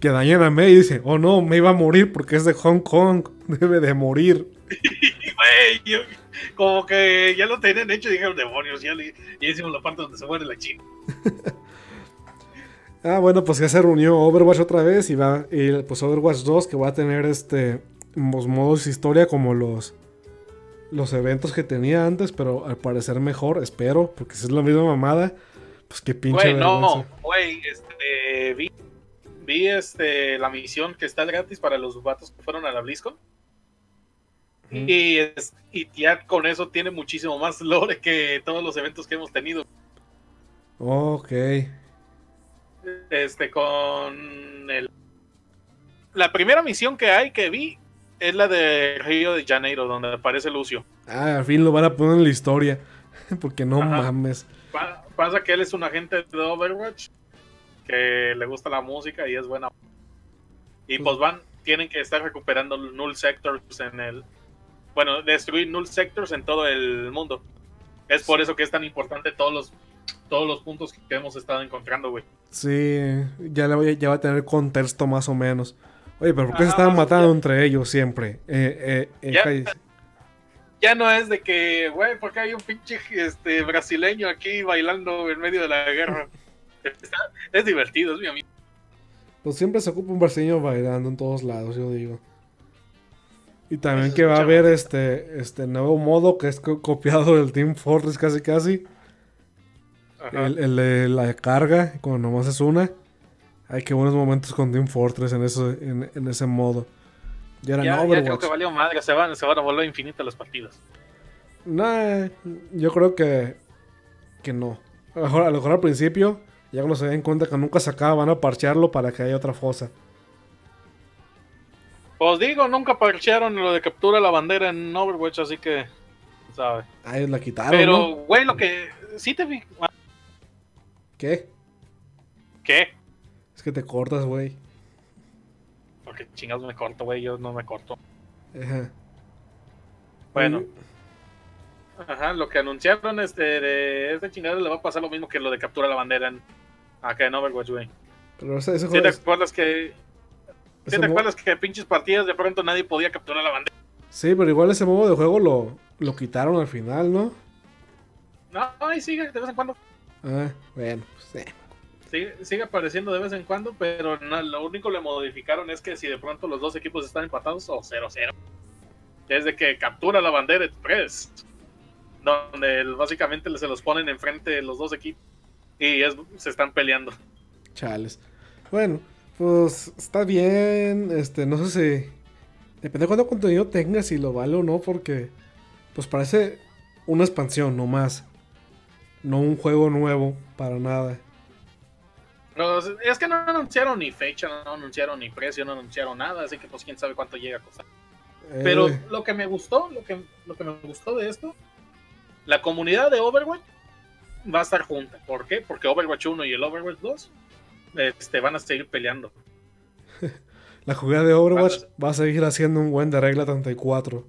Speaker 1: Que dañan a May y dice: Oh no, May va a morir porque es de Hong Kong. <laughs> Debe de morir. <laughs>
Speaker 2: Como que ya lo tenían hecho y dijeron demonios, ya, le, ya hicimos la parte donde se muere la china. <laughs>
Speaker 1: Ah, bueno, pues ya se reunió Overwatch otra vez y va. Y pues Overwatch 2 que va a tener este. Los modos historia como los. Los eventos que tenía antes, pero al parecer mejor, espero, porque si es la misma mamada, pues qué pinche.
Speaker 2: Güey, no, güey, este, vi, vi este, la misión que está gratis para los vatos que fueron a la BlizzCon. Y, es- y ya con eso tiene muchísimo más <laughs> lore que todos los eventos que hemos tenido.
Speaker 1: Ok.
Speaker 2: Este, con el... La primera misión que hay que vi es la de Río de Janeiro, donde aparece Lucio.
Speaker 1: Ah, al fin lo van a poner en la historia. <laughs> Porque no
Speaker 2: Ajá.
Speaker 1: mames.
Speaker 2: Pa- pasa que él es un agente de Overwatch que le gusta la música y es buena. Y pues van, tienen que estar recuperando null sectors en el. Bueno, destruir null sectors en todo el mundo. Es por eso que es tan importante todos los todos los puntos que hemos estado encontrando, güey.
Speaker 1: Sí, ya, ya va a tener contexto más o menos. Oye, pero ¿por qué se estaban matando entre ellos siempre? Eh, eh, eh,
Speaker 2: Ya. Ya no es de que, güey, porque hay un pinche este, brasileño aquí bailando en medio de la guerra. <laughs> Está- es divertido, es mi amigo.
Speaker 1: Pues siempre se ocupa un brasileño bailando en todos lados, yo digo. Y también
Speaker 2: Eso
Speaker 1: que va a haber este, este nuevo modo que es co- copiado del Team Fortress casi casi. El, el de la carga, cuando nomás es una. Hay que buenos momentos con Team Fortress en, eso, en, en ese modo. Ya era
Speaker 2: Ya,
Speaker 1: en
Speaker 2: ya creo
Speaker 1: Overwatch.
Speaker 2: que valió madre, se van, se van a volver infinitas las partidas.
Speaker 1: Nah, yo creo que, que no. A lo, mejor, a lo mejor al principio, ya cuando se den cuenta que nunca se acaba, van a parchearlo para que haya otra fosa.
Speaker 2: Pues digo, nunca parchearon lo de captura la bandera en Overwatch, así que, ¿sabes?
Speaker 1: Ah, la quitaron,
Speaker 2: Pero,
Speaker 1: ¿no?
Speaker 2: güey, lo que sí te vi.
Speaker 1: ¿Qué?
Speaker 2: ¿Qué?
Speaker 1: Es que te cortas, güey.
Speaker 2: Porque chingados me corto, güey, yo no me corto.
Speaker 1: Ajá.
Speaker 2: Bueno, ajá, lo que anunciaron este, de este chingado le va a pasar lo mismo que lo de captura la bandera en, acá en Overwatch, güey.
Speaker 1: Pero ese, ese
Speaker 2: ¿Sí
Speaker 1: juego
Speaker 2: te
Speaker 1: es-
Speaker 2: acuerdas que, sí te acuerdas que pinches partidas de pronto nadie podía capturar la bandera?
Speaker 1: Sí, pero igual ese modo de juego lo, lo quitaron al final, ¿no?
Speaker 2: No, ahí sigue, de vez en cuando.
Speaker 1: Ah, bueno, pues, eh.
Speaker 2: Sigue, apareciendo de vez en cuando, pero lo único que le modificaron es que si de pronto los dos equipos están empatados o 0-0. Desde que captura la bandera express, donde básicamente se los ponen enfrente los dos equipos y se están peleando.
Speaker 1: Chales. Bueno, pues está bien. Este, no sé si. Depende de cuánto contenido tenga, si lo vale o no, porque. Pues parece una expansión, no más. No un juego nuevo, para nada.
Speaker 2: No, es que no anunciaron ni fecha, no anunciaron ni precio, no anunciaron nada, así que pues quién sabe cuánto llega a costar. Pero
Speaker 1: Eh,
Speaker 2: lo que me gustó, lo que, lo que me gustó de esto, la comunidad de Overwatch va a estar junta. ¿Por qué? Porque Overwatch 1 y el Overwatch 2 este, van a seguir peleando. <laughs>
Speaker 1: la jugada de Overwatch va a seguir haciendo un buen de regla 34.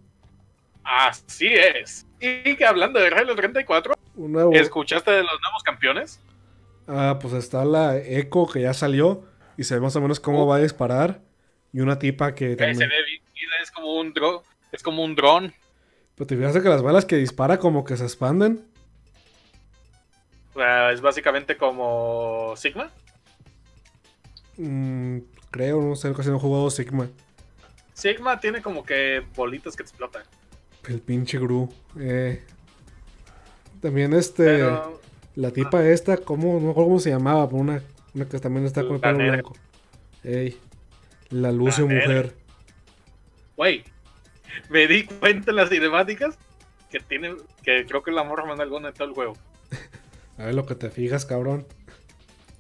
Speaker 2: Así es. Y que hablando de Halo 34,
Speaker 1: Un nuevo.
Speaker 2: ¿escuchaste de los nuevos campeones?
Speaker 1: Ah, pues está la Echo que ya salió. Y se ve más o menos cómo
Speaker 2: Uh.
Speaker 1: va a disparar. Y una tipa que
Speaker 2: se
Speaker 1: también.
Speaker 2: ve bien, es como un dron, es como un dron.
Speaker 1: Pero te fijaste que las balas que dispara como que se expanden.
Speaker 2: Ah, es básicamente como Sigma.
Speaker 1: Mm, creo, no sé, casi no he jugado Sigma.
Speaker 2: Sigma tiene como que bolitas que explotan.
Speaker 1: El pinche Gru. Eh. También este.
Speaker 2: Pero
Speaker 1: La tipa esta, ¿cómo? No cómo se llamaba, pero una, una que también está con el
Speaker 2: La
Speaker 1: pelo blanco. Ey. La Lucio
Speaker 2: La
Speaker 1: mujer.
Speaker 2: Güey, me di cuenta en las cinemáticas que tiene, que creo que el amor más alguna de todo el juego. <laughs>
Speaker 1: A ver lo que te fijas, cabrón.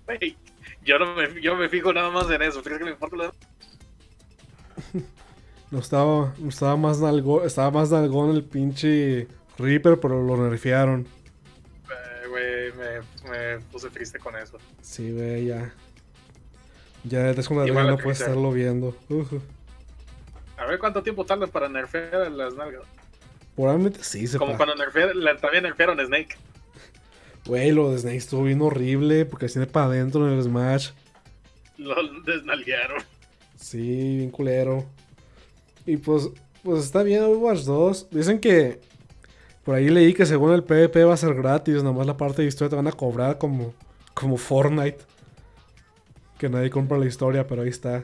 Speaker 2: Güey, yo no me, yo me fijo nada más en eso. ¿Crees que me importa lo? <laughs>
Speaker 1: No estaba, estaba más nalgón, estaba más nalgón el pinche Reaper, pero lo nerfearon.
Speaker 2: Güey, me, me puse triste con eso.
Speaker 1: Sí, güey, ya. Ya es una
Speaker 2: Igual
Speaker 1: no puedes estarlo viendo.
Speaker 2: A ver cuánto tiempo tardan para nerfear a las nalgas.
Speaker 1: Probablemente sí se
Speaker 2: Como cuando nerfear, la- también nerfearon a Snake.
Speaker 1: Güey, lo de Snake estuvo bien horrible porque tiene para adentro en el Smash.
Speaker 2: Lo desnalguearon.
Speaker 1: Sí, bien culero. Y pues, pues está bien Overwatch 2. Dicen que por ahí leí que según el PvP va a ser gratis, nomás la parte de historia te van a cobrar como, como Fortnite. Que nadie compra la historia, pero ahí está.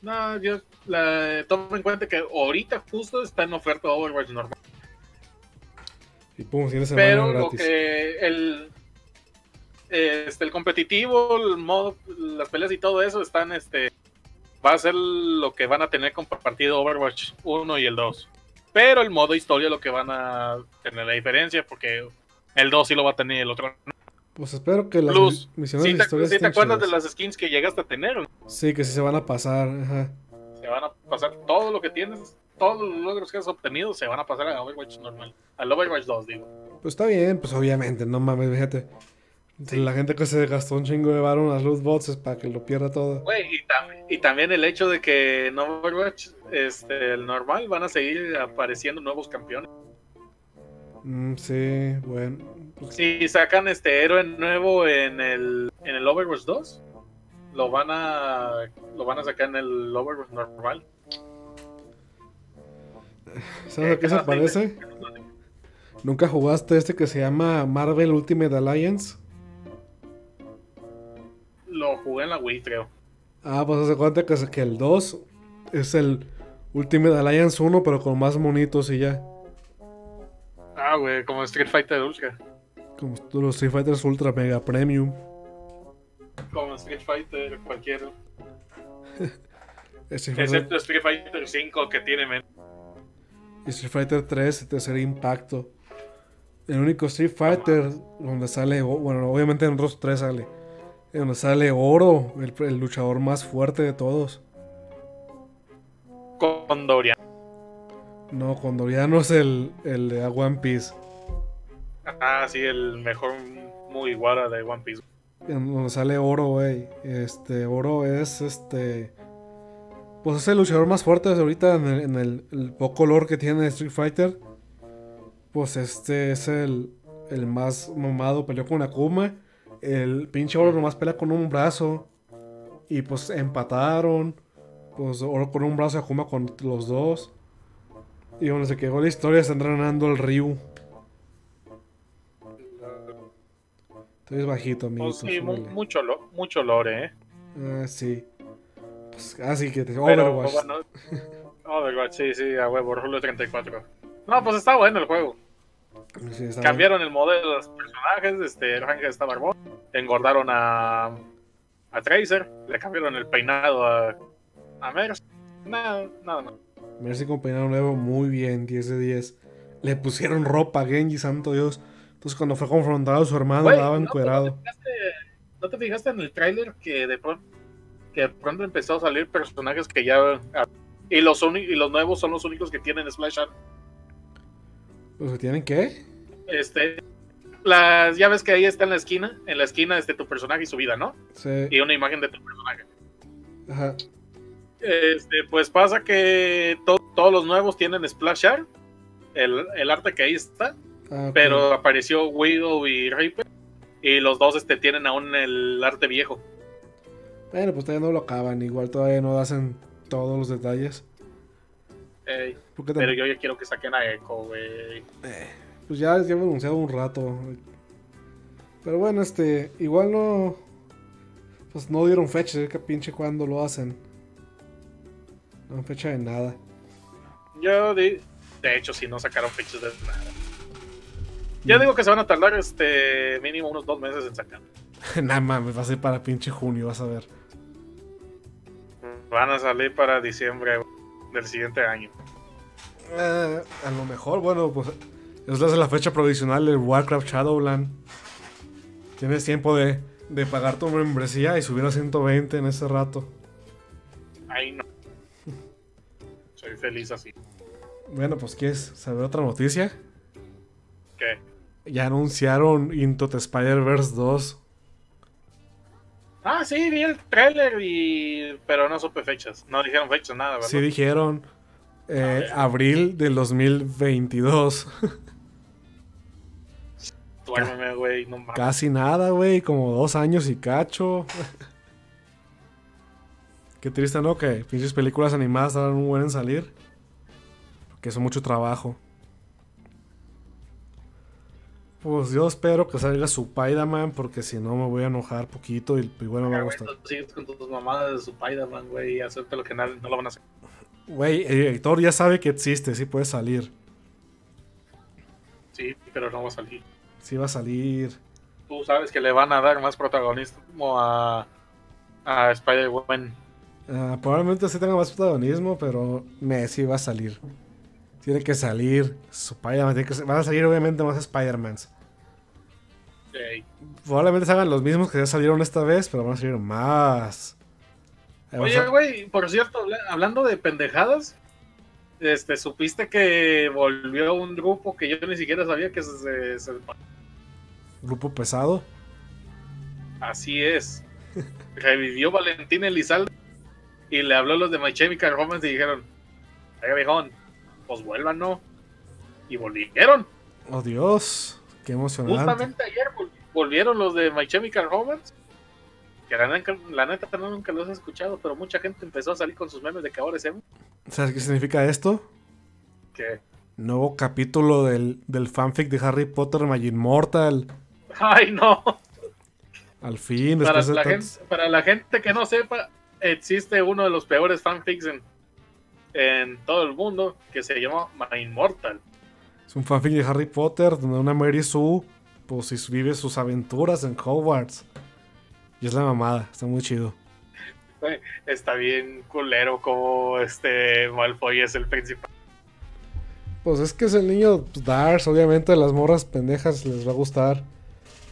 Speaker 2: No, yo la, tomo en cuenta que ahorita justo está en oferta Overwatch normal.
Speaker 1: Y pum, tiene semana
Speaker 2: Pero lo
Speaker 1: gratis.
Speaker 2: que el este el competitivo, el modo, las peleas y todo eso están este va a ser lo que van a tener compartido Overwatch 1 y el 2. Pero el modo historia lo que van a tener la diferencia porque el 2 sí lo va a tener y el otro no.
Speaker 1: Pues espero que las
Speaker 2: Plus,
Speaker 1: misiones
Speaker 2: ¿Sí
Speaker 1: de
Speaker 2: te,
Speaker 1: historia
Speaker 2: sí te acuerdas de las skins que llegaste a tener? no?
Speaker 1: Sí, que sí se van a pasar. Ajá.
Speaker 2: Se van a pasar todo lo que tienes, todos los logros que has obtenido se van a pasar a Overwatch normal. Al Overwatch 2, digo.
Speaker 1: Pues está bien, pues obviamente, no mames, fíjate.
Speaker 2: Sí.
Speaker 1: La gente que se gastó un chingo de varo en las loot boxes para que lo pierda todo.
Speaker 2: Güey, y, tam- y también el hecho de que en Overwatch, este, el normal, van a seguir apareciendo nuevos campeones.
Speaker 1: Mm, sí, bueno. pues,
Speaker 2: Si sacan este héroe nuevo en el, en el Overwatch 2, lo van a lo van a sacar en el Overwatch normal.
Speaker 1: ¿Sabes a qué se
Speaker 2: seis
Speaker 1: parece? <laughs> ¿Nunca jugaste este que se llama Marvel Ultimate Alliance?
Speaker 2: Lo jugué en la Wii, creo.
Speaker 1: Ah, pues se cuenta que, el 2 es el Ultimate Alliance 1, pero con más monitos y ya.
Speaker 2: Ah, güey, como Street Fighter Ultra.
Speaker 1: Como los Street Fighters Ultra Mega Premium.
Speaker 2: Como Street Fighter cualquiera. <laughs>
Speaker 1: Street
Speaker 2: Excepto Street Fighter 5 que tiene menos.
Speaker 1: Street Fighter 3, tercer impacto. El único Street Fighter donde sale, bueno, obviamente en Rose 3 sale. En Donde sale Oro, el, el luchador más fuerte de todos.
Speaker 2: Con Dorian.
Speaker 1: No, cuando ya no es el, el de One Piece.
Speaker 2: Ah, sí, el mejor muy guara de One Piece.
Speaker 1: En donde sale Oro, güey. Este, Oro es este. Pues es el luchador más fuerte de ahorita en el, en el- el poco lore que tiene Street Fighter. Pues este es el, el más mamado. Peleó con Akuma. El pinche Oro nomás pelea con un brazo. Y pues empataron. Pues Oro con un brazo y Akuma con los dos. Y donde se quedó la historia está entrenando el Ryu. Estoy bajito, amigo.
Speaker 2: Pues sí, mu- mucho, lo- mucho lore, ¿eh?
Speaker 1: Ah, sí. Pues así que te
Speaker 2: Pero
Speaker 1: Overwatch.
Speaker 2: bueno, <laughs> Overwatch, sí, sí, a huevo, Rulo 34. No, pues está bueno el juego.
Speaker 1: Sí,
Speaker 2: Cambiaron el modelo de los personajes, este, Ranger está barbón, engordaron a, a Tracer, le cambiaron el peinado a, a Mercy. Nada, nada más.
Speaker 1: Mercy con peinado nuevo, muy bien, 10 de 10. Le pusieron ropa a Genji, santo Dios. Entonces cuando fue confrontado a su hermano,
Speaker 2: Güey,
Speaker 1: daba
Speaker 2: ¿no-
Speaker 1: encuerado.
Speaker 2: ¿no, te fijaste, no te fijaste en el tráiler que de pronto que de pronto empezó a salir personajes que ya y los y los nuevos son los únicos que tienen splash art.
Speaker 1: ¿Los que tienen qué?
Speaker 2: Este las ya ves que ahí está en la esquina, en la esquina este tu personaje y su vida, ¿no?
Speaker 1: Sí.
Speaker 2: Y una imagen de tu personaje.
Speaker 1: Ajá.
Speaker 2: Este, pues pasa que to- todos los nuevos tienen splash art, el, el arte que ahí está,
Speaker 1: Ah,
Speaker 2: pero apareció Widow y Reaper y los dos este tienen aún el arte viejo.
Speaker 1: Bueno, pues todavía no lo acaban. Igual todavía no hacen todos los detalles.
Speaker 2: Ey, pero yo ya quiero que saquen a Echo, güey.
Speaker 1: Pues ya llevo anunciado un rato. Pero bueno, este, igual no. Pues no dieron fecha, que pinche cuándo lo hacen. No fecha de nada.
Speaker 2: Yo, di- de hecho, si no sacaron fechas de nada. Yo digo que se van a tardar este mínimo unos dos meses en sacar. <laughs>
Speaker 1: Nada mames, va a ser para pinche junio, vas a ver.
Speaker 2: Van a salir para diciembre del siguiente año.
Speaker 1: Eh, a lo mejor, bueno, pues es la- la fecha provisional del Warcraft Shadowland. Tienes tiempo de, de pagar tu membresía y subir a 120 en ese rato.
Speaker 2: Ay, no. Soy feliz así.
Speaker 1: Bueno, pues ¿quieres saber otra noticia?
Speaker 2: ¿Qué?
Speaker 1: Ya anunciaron Into the Spider-Verse 2.
Speaker 2: Ah, sí, vi el trailer y... Pero no supe fechas. No dijeron fechas, nada, ¿verdad?
Speaker 1: Sí dijeron eh, abril del 2022. <laughs>
Speaker 2: Duérmeme, güey, no mames.
Speaker 1: Casi nada, güey, como dos años y cacho. Qué triste, ¿no? Que pinches películas animadas tardan un buen en salir. Porque es mucho trabajo. Pues yo espero que salga su Spider-Man porque si no me voy a enojar poquito y igual no me va a
Speaker 2: Ah,
Speaker 1: gustar.
Speaker 2: sigues con tus mamadas de su Spider-Man, güey, y hacerte lo que no lo van a hacer.
Speaker 1: Güey, el director ya sabe que existe, sí puede salir.
Speaker 2: Sí, pero no va a salir.
Speaker 1: Sí va a salir.
Speaker 2: Tú sabes que le van a dar más protagonismo a, a Spider-Man.
Speaker 1: Ah, probablemente sí tenga más protagonismo, pero me sí va a salir. Tiene que salir. Su Spider-Man tiene que ser- Van a salir obviamente más Spider-Mans. Probablemente se hagan los mismos que ya salieron esta vez, pero van a salir más. Ahí a
Speaker 2: Oye, güey, por cierto, habla- hablando de pendejadas, este, supiste que volvió un grupo que yo ni siquiera sabía que se, se-
Speaker 1: Grupo pesado.
Speaker 2: así es. <laughs> Revivió Valentín Elizalde y le habló a los de My Chemical Romance y dijeron, oiga viejón, pues vuelvan, ¿no? Y volvieron.
Speaker 1: Oh Dios, qué emocionante.
Speaker 2: Justamente ayer vol- volvieron los de My Chemical Romance. Que la neta, la neta no nunca los he escuchado, pero mucha gente empezó a salir con sus memes de que ahora es emo.
Speaker 1: ¿Sabes qué significa esto?
Speaker 2: Que,
Speaker 1: Nuevo capítulo del, del fanfic de Harry Potter My Immortal. <laughs>
Speaker 2: ay no.
Speaker 1: Al fin,
Speaker 2: Para la, gente, para la gente que no sepa, existe uno de los peores fanfics en, en todo el mundo que se llama My Immortal.
Speaker 1: Es un fanfic de Harry Potter donde una Mary Sue pues vive sus aventuras en Hogwarts. Y es la mamada, está muy chido.
Speaker 2: Está bien culero como este Malfoy es el principal.
Speaker 1: Pues es que es el niño pues, Dars, obviamente a las morras pendejas les va a gustar.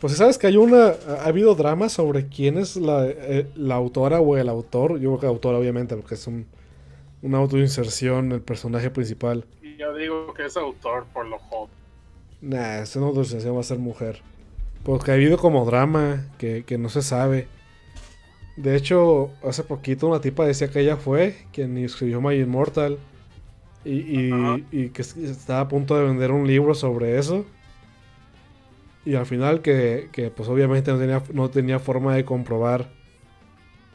Speaker 1: Pues si sabes que hay una, ha ha habido drama sobre quién es la, eh, la autora o el autor. Yo creo que autora obviamente porque es un, una autoinserción el personaje principal.
Speaker 2: Y yo digo que es autor por lo joven.
Speaker 1: Nah, esa autoinserción va a ser mujer. Porque ha habido como drama que, que no se sabe. De hecho, hace poquito una tipa decía que ella fue quien escribió My Immortal. Y, y-
Speaker 2: Ajá.
Speaker 1: y que es- estaba a punto de vender un libro sobre eso. Y al final que, que, pues obviamente no tenía, no tenía forma de comprobar.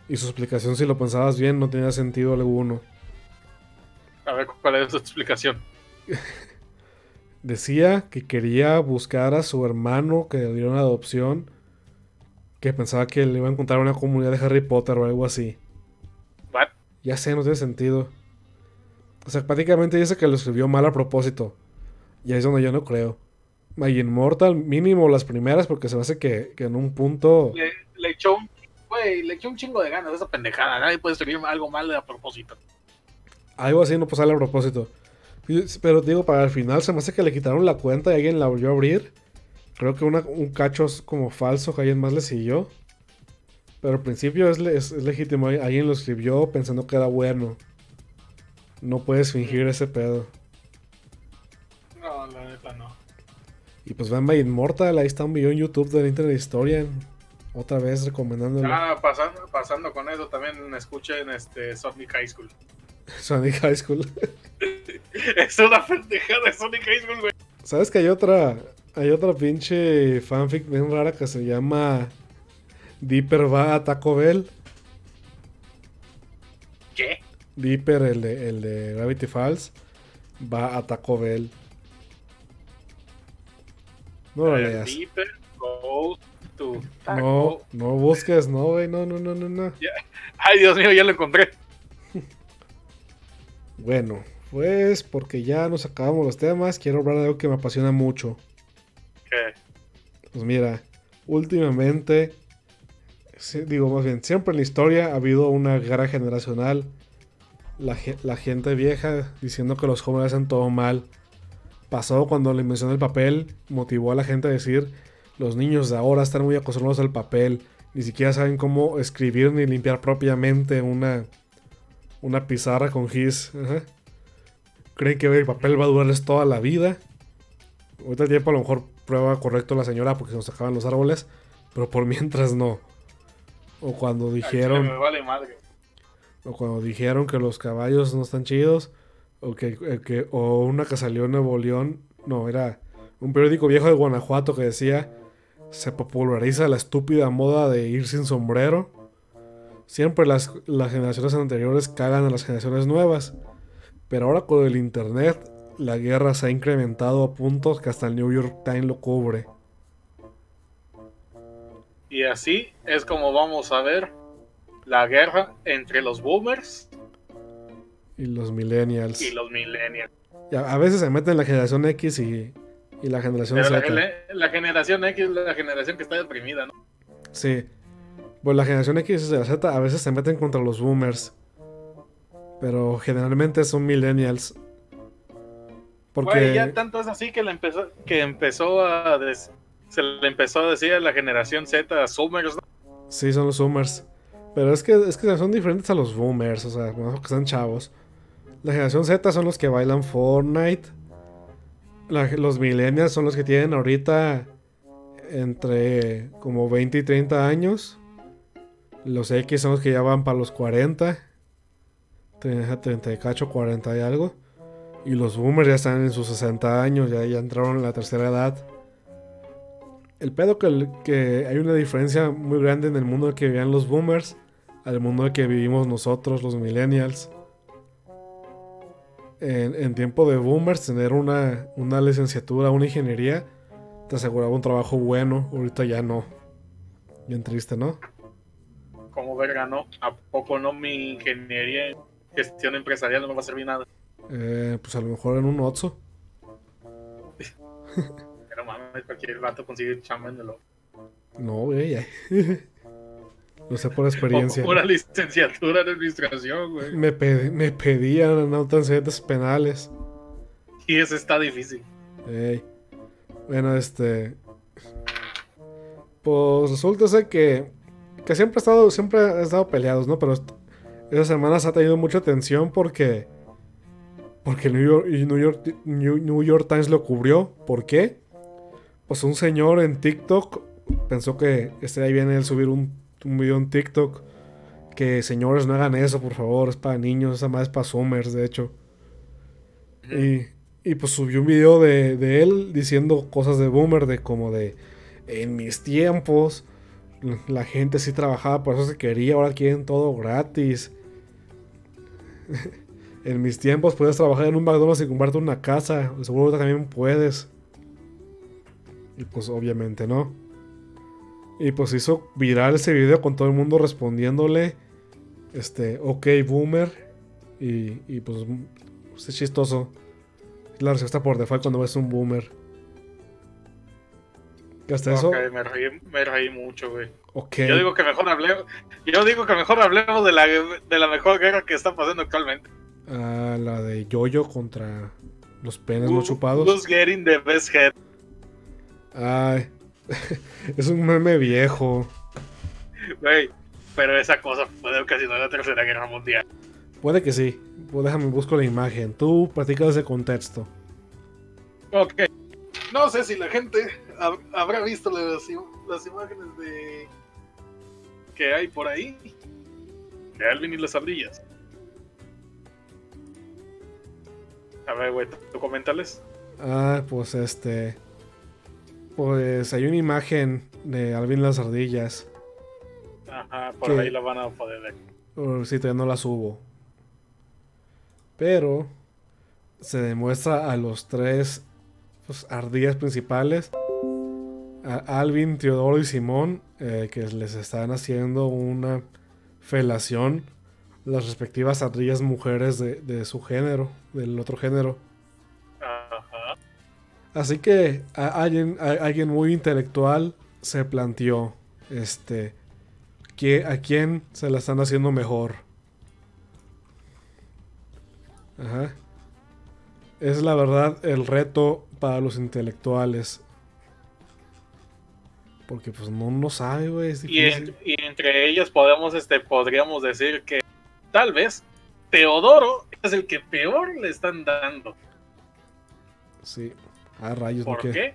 Speaker 1: Y su explicación, si lo pensabas bien, no tenía sentido alguno.
Speaker 2: A ver cuál es tu explicación. <laughs>
Speaker 1: Decía que quería buscar a su hermano que le dieron adopción. Que pensaba que le iba a encontrar una comunidad de Harry Potter o algo así.
Speaker 2: What?
Speaker 1: Ya sé, no tiene sentido. O sea, prácticamente dice que lo escribió mal a propósito. Y ahí es donde yo no creo. My Immortal, mínimo las primeras, porque se me hace que, que en un punto.
Speaker 2: Le, le echó un, güey, le echó un chingo de ganas a esa pendejada. Nadie puede escribir algo mal a propósito.
Speaker 1: Algo así no pues sale a propósito. Y- Pero digo, para el final se me hace que le quitaron la cuenta y alguien la volvió a abrir. Creo que una- un cacho es como falso que alguien más le siguió. Pero al principio es, es- es legítimo. Alguien lo escribió pensando que era bueno. No puedes fingir ese pedo.
Speaker 2: No, la neta no.
Speaker 1: Y pues vean My Immortal, ahí está un video en YouTube de Internet Historia. Otra vez recomendándolo.
Speaker 2: Ah, pasando, pasando con eso, también escuchen este Sonic High School. <laughs>
Speaker 1: Sonic High School. <laughs>
Speaker 2: Es una pendejada de Sonic High School, güey.
Speaker 1: ¿Sabes que hay otra, hay otra pinche fanfic bien rara que se llama Dipper va a Taco Bell?
Speaker 2: ¿Qué?
Speaker 1: Dipper, el de, el de Gravity Falls, va a Taco Bell. No lo leas. No, no busques, no, güey, no, no, no, no, no.
Speaker 2: Ay, Dios mío, ya lo encontré. <laughs>
Speaker 1: Bueno, pues porque ya nos acabamos los temas, quiero hablar de algo que me apasiona mucho.
Speaker 2: ¿Qué?
Speaker 1: Pues mira, últimamente, digo más bien, siempre en la historia ha habido una guerra generacional. La, la gente vieja diciendo que los jóvenes hacen todo mal. Pasó cuando la invención del papel motivó a la gente a decir, los niños de ahora están muy acostumbrados al papel, ni siquiera saben cómo escribir ni limpiar propiamente una, una pizarra con gis. Ajá. Creen que el papel va a durarles toda la vida. Ahorita el tiempo a lo mejor prueba correcto la señora porque se nos acaban los árboles, pero por <laughs> mientras no. O cuando dijeron,
Speaker 2: Me vale madre.
Speaker 1: o cuando dijeron que los caballos no están chidos, o que, eh, o una que salió en Nuevo León, no, era un periódico viejo de Guanajuato que decía se populariza la estúpida moda de ir sin sombrero. Siempre las, las generaciones anteriores cagan a las generaciones nuevas. Pero ahora con el internet, la guerra se ha incrementado a puntos que hasta el New York Times lo cubre.
Speaker 2: Y así es como vamos a ver la guerra entre los boomers
Speaker 1: Y los millennials.
Speaker 2: y los millennials.
Speaker 1: Y a, a veces se meten la generación X y, y la generación
Speaker 2: Pero
Speaker 1: Z.
Speaker 2: la generación X es la generación que está deprimida, ¿no?
Speaker 1: Sí. Pues la generación X y la Z a veces se meten contra los boomers. Pero generalmente son millennials. Porque
Speaker 2: Güey, ya tanto es así que, le empezó, que empezó a des- se le empezó a decir a la generación Z, Zoomers, ¿no?
Speaker 1: sí son los boomers. Pero es que, es que son diferentes a los boomers, o sea, bueno, que están chavos. La generación Z son los que bailan Fortnite. Los millennials son los que tienen ahorita entre como 20 y 30 años. Los X son los que ya van para los 40. 30, 30 y cacho, 40 y algo. Y los boomers ya están en sus 60 años, ya, ya entraron en la tercera edad. El pedo que, que hay una diferencia muy grande en el mundo que vivían los boomers al mundo que vivimos nosotros, los millennials. En, en tiempo de boomers, tener una, una licenciatura, una ingeniería, te aseguraba un trabajo bueno. Ahorita ya no. Bien triste, ¿no?
Speaker 2: Como verga, ¿no? ¿A poco no mi ingeniería en gestión empresarial no me va a servir nada?
Speaker 1: Eh, pues a lo mejor en un Otso. <laughs>
Speaker 2: Pero mames, cualquier vato consigue chamba en el
Speaker 1: No, güey. <laughs> Lo sé por experiencia.
Speaker 2: o Una licenciatura en administración, güey.
Speaker 1: Me, me pedían antecedentes penales.
Speaker 2: Y eso está difícil.
Speaker 1: Ey. Bueno, este. Pues resulta ser que. Que siempre ha estado. Siempre ha estado peleados, ¿no? Pero esas semanas ha tenido mucha tensión porque. Porque el New York, New York, New, New York Times lo cubrió. ¿Por qué? Pues un señor en TikTok pensó que estaría bien él subir un, un video en TikTok. Que señores no hagan eso, por favor, es para niños, esa más es para Summers, de hecho. Y, y pues subió un video de, de él diciendo cosas de Boomer, de como de, en mis tiempos, la gente sí trabajaba, por eso se quería, ahora quieren todo gratis. <laughs> en mis tiempos puedes trabajar en un McDonald's y comprarte una casa, seguro también puedes. Y pues obviamente no. Y pues hizo viral ese video con todo el mundo respondiéndole, este, ok Boomer. Y, y pues es chistoso. La respuesta por default cuando ves un boomer. Que hasta eso.
Speaker 2: Me reí, me reí mucho, güey. Yo digo que mejor hablemos, yo digo que mejor hablemos de la, de la mejor guerra que está pasando actualmente.
Speaker 1: Ah, la de Yoyo contra los penes no chupados.
Speaker 2: Who's getting the best head?
Speaker 1: Ay. <laughs> es un meme viejo.
Speaker 2: Güey, pero esa cosa puede ocasionar la tercera guerra mundial.
Speaker 1: Puede que sí. Pues déjame busco la imagen. Tú platicas ese contexto.
Speaker 2: Ok. No sé si la gente hab- habrá visto las, im- las imágenes de que hay por ahí de Alvin y las ardillas. A ver, güey, tú coméntales.
Speaker 1: Ah, pues este. Pues hay una imagen de Alvin las ardillas.
Speaker 2: Ajá, por ahí la van a poder ver.
Speaker 1: Oh, sí, todavía no la subo. Pero se demuestra a los tres pues, ardillas principales, a Alvin, Teodoro y Simón, eh, que les están haciendo una felación las respectivas ardillas mujeres de, de su género, del otro género. Así que a- alguien, a- alguien muy intelectual se planteó, este, que, a quién se la están haciendo mejor. Ajá. Es la verdad el reto para los intelectuales. Porque pues no no sabe, güey,
Speaker 2: Y, en- y entre ellas podemos, este, podríamos decir que tal vez Teodoro es el que peor le están dando.
Speaker 1: Sí. Ah, rayos, ¿no?
Speaker 2: ¿Por
Speaker 1: ¿Qué?
Speaker 2: qué?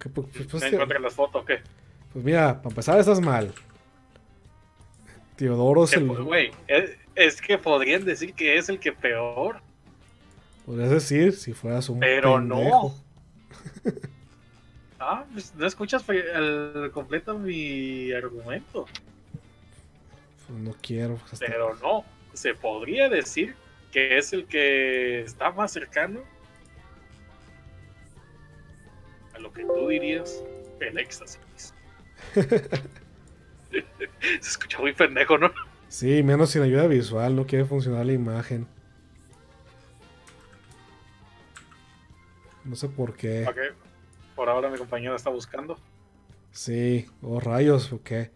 Speaker 1: ¿Qué? Pues, pues,
Speaker 2: ¿No
Speaker 1: que-
Speaker 2: encuentras las fotos o qué?
Speaker 1: pues mira, para empezar estás mal. Teodoro es el...
Speaker 2: pues, Güey, es, es que podrían decir que es el que peor,
Speaker 1: Podrías decir si fueras un
Speaker 2: pero
Speaker 1: pendejo.
Speaker 2: no. <laughs> Ah, pues no escuchas al completo mi argumento.
Speaker 1: Pues no quiero. pues, hasta-
Speaker 2: Pero no, se podría decir que es el que está más cercano a lo que tú dirías el éxtasis. <laughs> se escucha muy pendejo, ¿no?
Speaker 1: Sí, menos sin ayuda visual, no quiere funcionar la imagen. No sé por qué.
Speaker 2: Ok, Por ahora mi compañero está buscando.
Speaker 1: Sí, oh rayos, ¿por qué?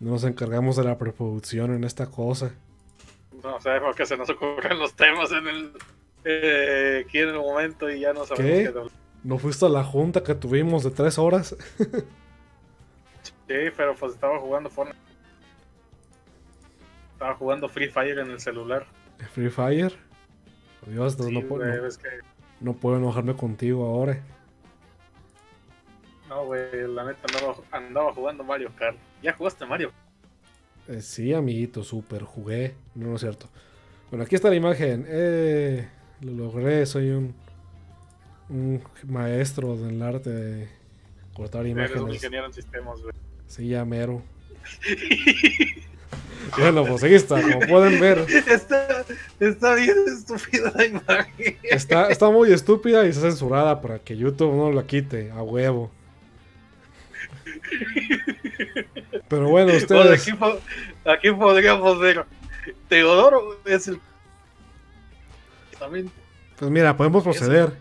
Speaker 1: No nos encargamos de la preproducción en esta cosa.
Speaker 2: No sé por qué se nos ocurren los temas en el eh, aquí en el momento y ya no sabemos
Speaker 1: ¿Qué?
Speaker 2: qué.
Speaker 1: ¿No fuiste a la junta que tuvimos de tres horas?
Speaker 2: Sí, pero pues estaba jugando Fortnite. Estaba jugando Free Fire en el celular.
Speaker 1: Free Fire. Dios,
Speaker 2: Sí,
Speaker 1: no, no-
Speaker 2: ves que
Speaker 1: no puedo enojarme contigo ahora.
Speaker 2: No, güey, la neta andaba, andaba jugando Mario Kart. ¿Ya jugaste Mario?
Speaker 1: Eh, sí, amiguito, súper, jugué. No, no es cierto. Bueno, aquí está la imagen. Eh, lo logré, soy un, un maestro del arte de cortar
Speaker 2: Eres un
Speaker 1: imágenes.
Speaker 2: ingeniero en sistemas, güey.
Speaker 1: Sí, ya mero. Bueno, pues ahí está, como pueden ver.
Speaker 2: está, está bien estúpida la imagen.
Speaker 1: Está, está muy estúpida y está censurada para que YouTube no la quite, a huevo. Pero bueno,
Speaker 2: Pues
Speaker 1: ustedes...
Speaker 2: aquí, po- aquí podríamos ver. Teodoro es el. También.
Speaker 1: Pues mira, podemos proceder.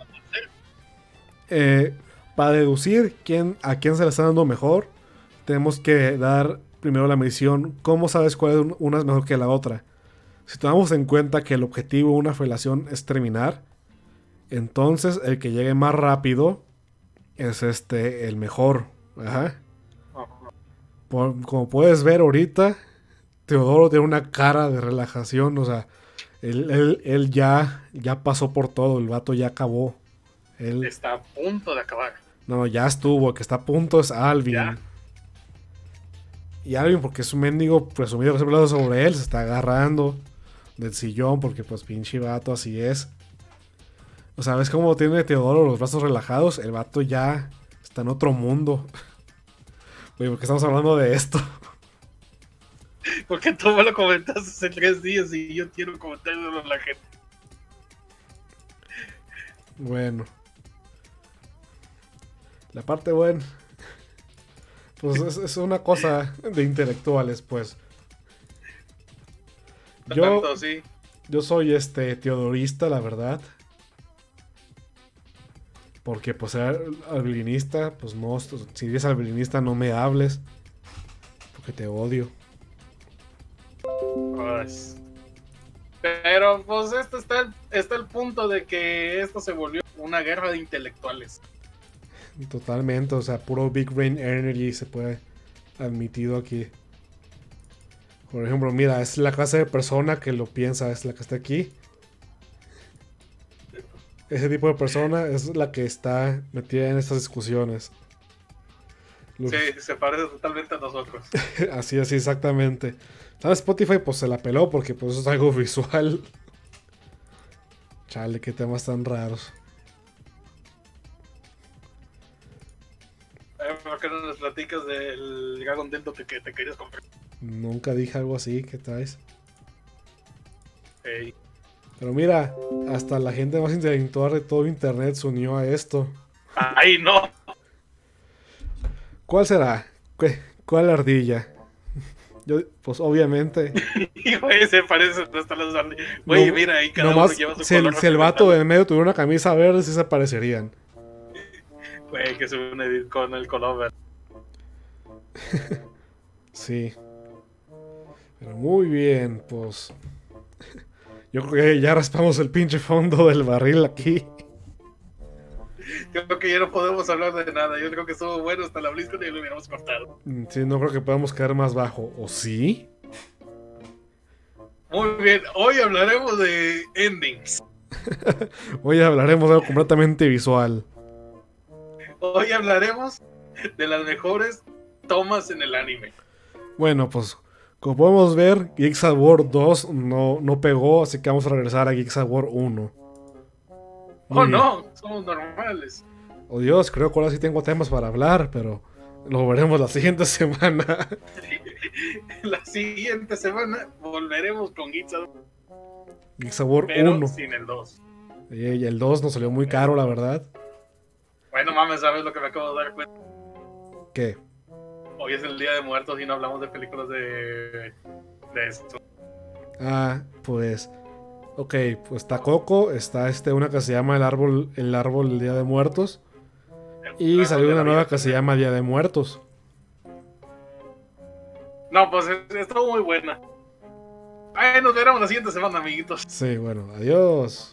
Speaker 1: Eh, para deducir quién, a quién se le está dando mejor, tenemos que dar primero la medición. ¿Cómo sabes cuál es un- una es mejor que la otra? Si tomamos en cuenta que el objetivo de una felación es terminar, entonces el que llegue más rápido es este el mejor. Ajá. Como puedes ver ahorita, Teodoro tiene una cara de relajación, o sea, él, él- él ya, ya pasó por todo, el vato ya acabó. Él,
Speaker 2: Está a punto de acabar.
Speaker 1: no, ya estuvo, el que está a punto es Alvin.
Speaker 2: Ya.
Speaker 1: Y Alvin, porque es un mendigo presumido que siempre habla sobre él, se está agarrando del sillón, porque pues pinche vato así es. O sea, ¿ves cómo tiene Teodoro los brazos relajados? El vato ya está en otro mundo. <laughs> Oye, ¿por qué estamos hablando de esto? <laughs>
Speaker 2: Porque tú me lo comentaste hace tres días y yo quiero comentárselo a la gente.
Speaker 1: Bueno. La parte buena. Pues es, es una cosa de intelectuales, pues. Yo,
Speaker 2: Tanto así.
Speaker 1: yo soy este teodorista, la verdad. Porque pues ser albilinista, pues no, si eres albilinista no me hables. Porque te odio.
Speaker 2: Pues, Pero pues esto está, está el punto de que esto se volvió una guerra de intelectuales.
Speaker 1: Totalmente, o sea, puro Big Brain Energy se puede admitido aquí. Por ejemplo, mira, es la clase de persona que lo piensa, es la que está aquí. Ese tipo de persona es la que está metida en estas discusiones. Los-
Speaker 2: Sí, se parece totalmente a nosotros. <laughs>
Speaker 1: Así, así, exactamente. ¿Sabes? Spotify pues se la peló porque pues es algo <laughs> visual. Chale, qué temas tan raros.
Speaker 2: Eh, ¿Por qué no nos platicas del Dragon Dento que, que te querías comprar?
Speaker 1: Nunca dije algo así, ¿qué traes? Pero mira, hasta la gente más intelectual de todo internet se unió a esto.
Speaker 2: ¡Ay, no!
Speaker 1: ¿Cuál será? ¿Qué- ¿Cuál ardilla? Yo, pues obviamente. <laughs>
Speaker 2: Güey, se parece hasta los ardillas. Güey,
Speaker 1: no-
Speaker 2: mira ahí cada
Speaker 1: nomás,
Speaker 2: uno lleva su
Speaker 1: si el,
Speaker 2: color
Speaker 1: si el vato del medio tuviera una camisa verde, sí se parecerían.
Speaker 2: Güey, que se une con el color verde.
Speaker 1: Sí. Pero muy bien, pues. Yo creo que ya raspamos el pinche fondo del barril aquí.
Speaker 2: Yo creo que ya no podemos hablar de nada. Yo creo que estuvo bueno hasta la BlizzCon y lo hubiéramos cortado.
Speaker 1: Mm, Sí, no creo que podamos caer más bajo. ¿O sí?
Speaker 2: Muy bien, hoy hablaremos de endings. <laughs>
Speaker 1: Hoy hablaremos de algo completamente visual.
Speaker 2: Hoy hablaremos de las mejores tomas en el anime.
Speaker 1: Bueno, pues como podemos ver, Geeks at War 2 no, no pegó, así que vamos a regresar a Geeks at War 1. Muy
Speaker 2: Oh
Speaker 1: bien.
Speaker 2: no, somos normales.
Speaker 1: Oh Dios, creo que ahora sí tengo temas para hablar, pero lo veremos la siguiente <laughs> semana. <laughs>
Speaker 2: La siguiente semana volveremos con
Speaker 1: Geeks at War
Speaker 2: pero
Speaker 1: 1.
Speaker 2: sin el 2.
Speaker 1: Y y el 2 nos salió muy caro, la verdad.
Speaker 2: Bueno, mames, ¿sabes lo que me acabo de dar cuenta?
Speaker 1: ¿Qué?
Speaker 2: Hoy es el Día de Muertos y no hablamos de películas de, de esto.
Speaker 1: Ah, pues. Ok, pues está Coco, está este, una que se llama El Árbol, el árbol del Día de Muertos. Y salió una nueva que se llama Día de Muertos.
Speaker 2: No, pues es- estuvo muy buena. Ay, nos veremos la siguiente semana, amiguitos.
Speaker 1: Sí, bueno, adiós.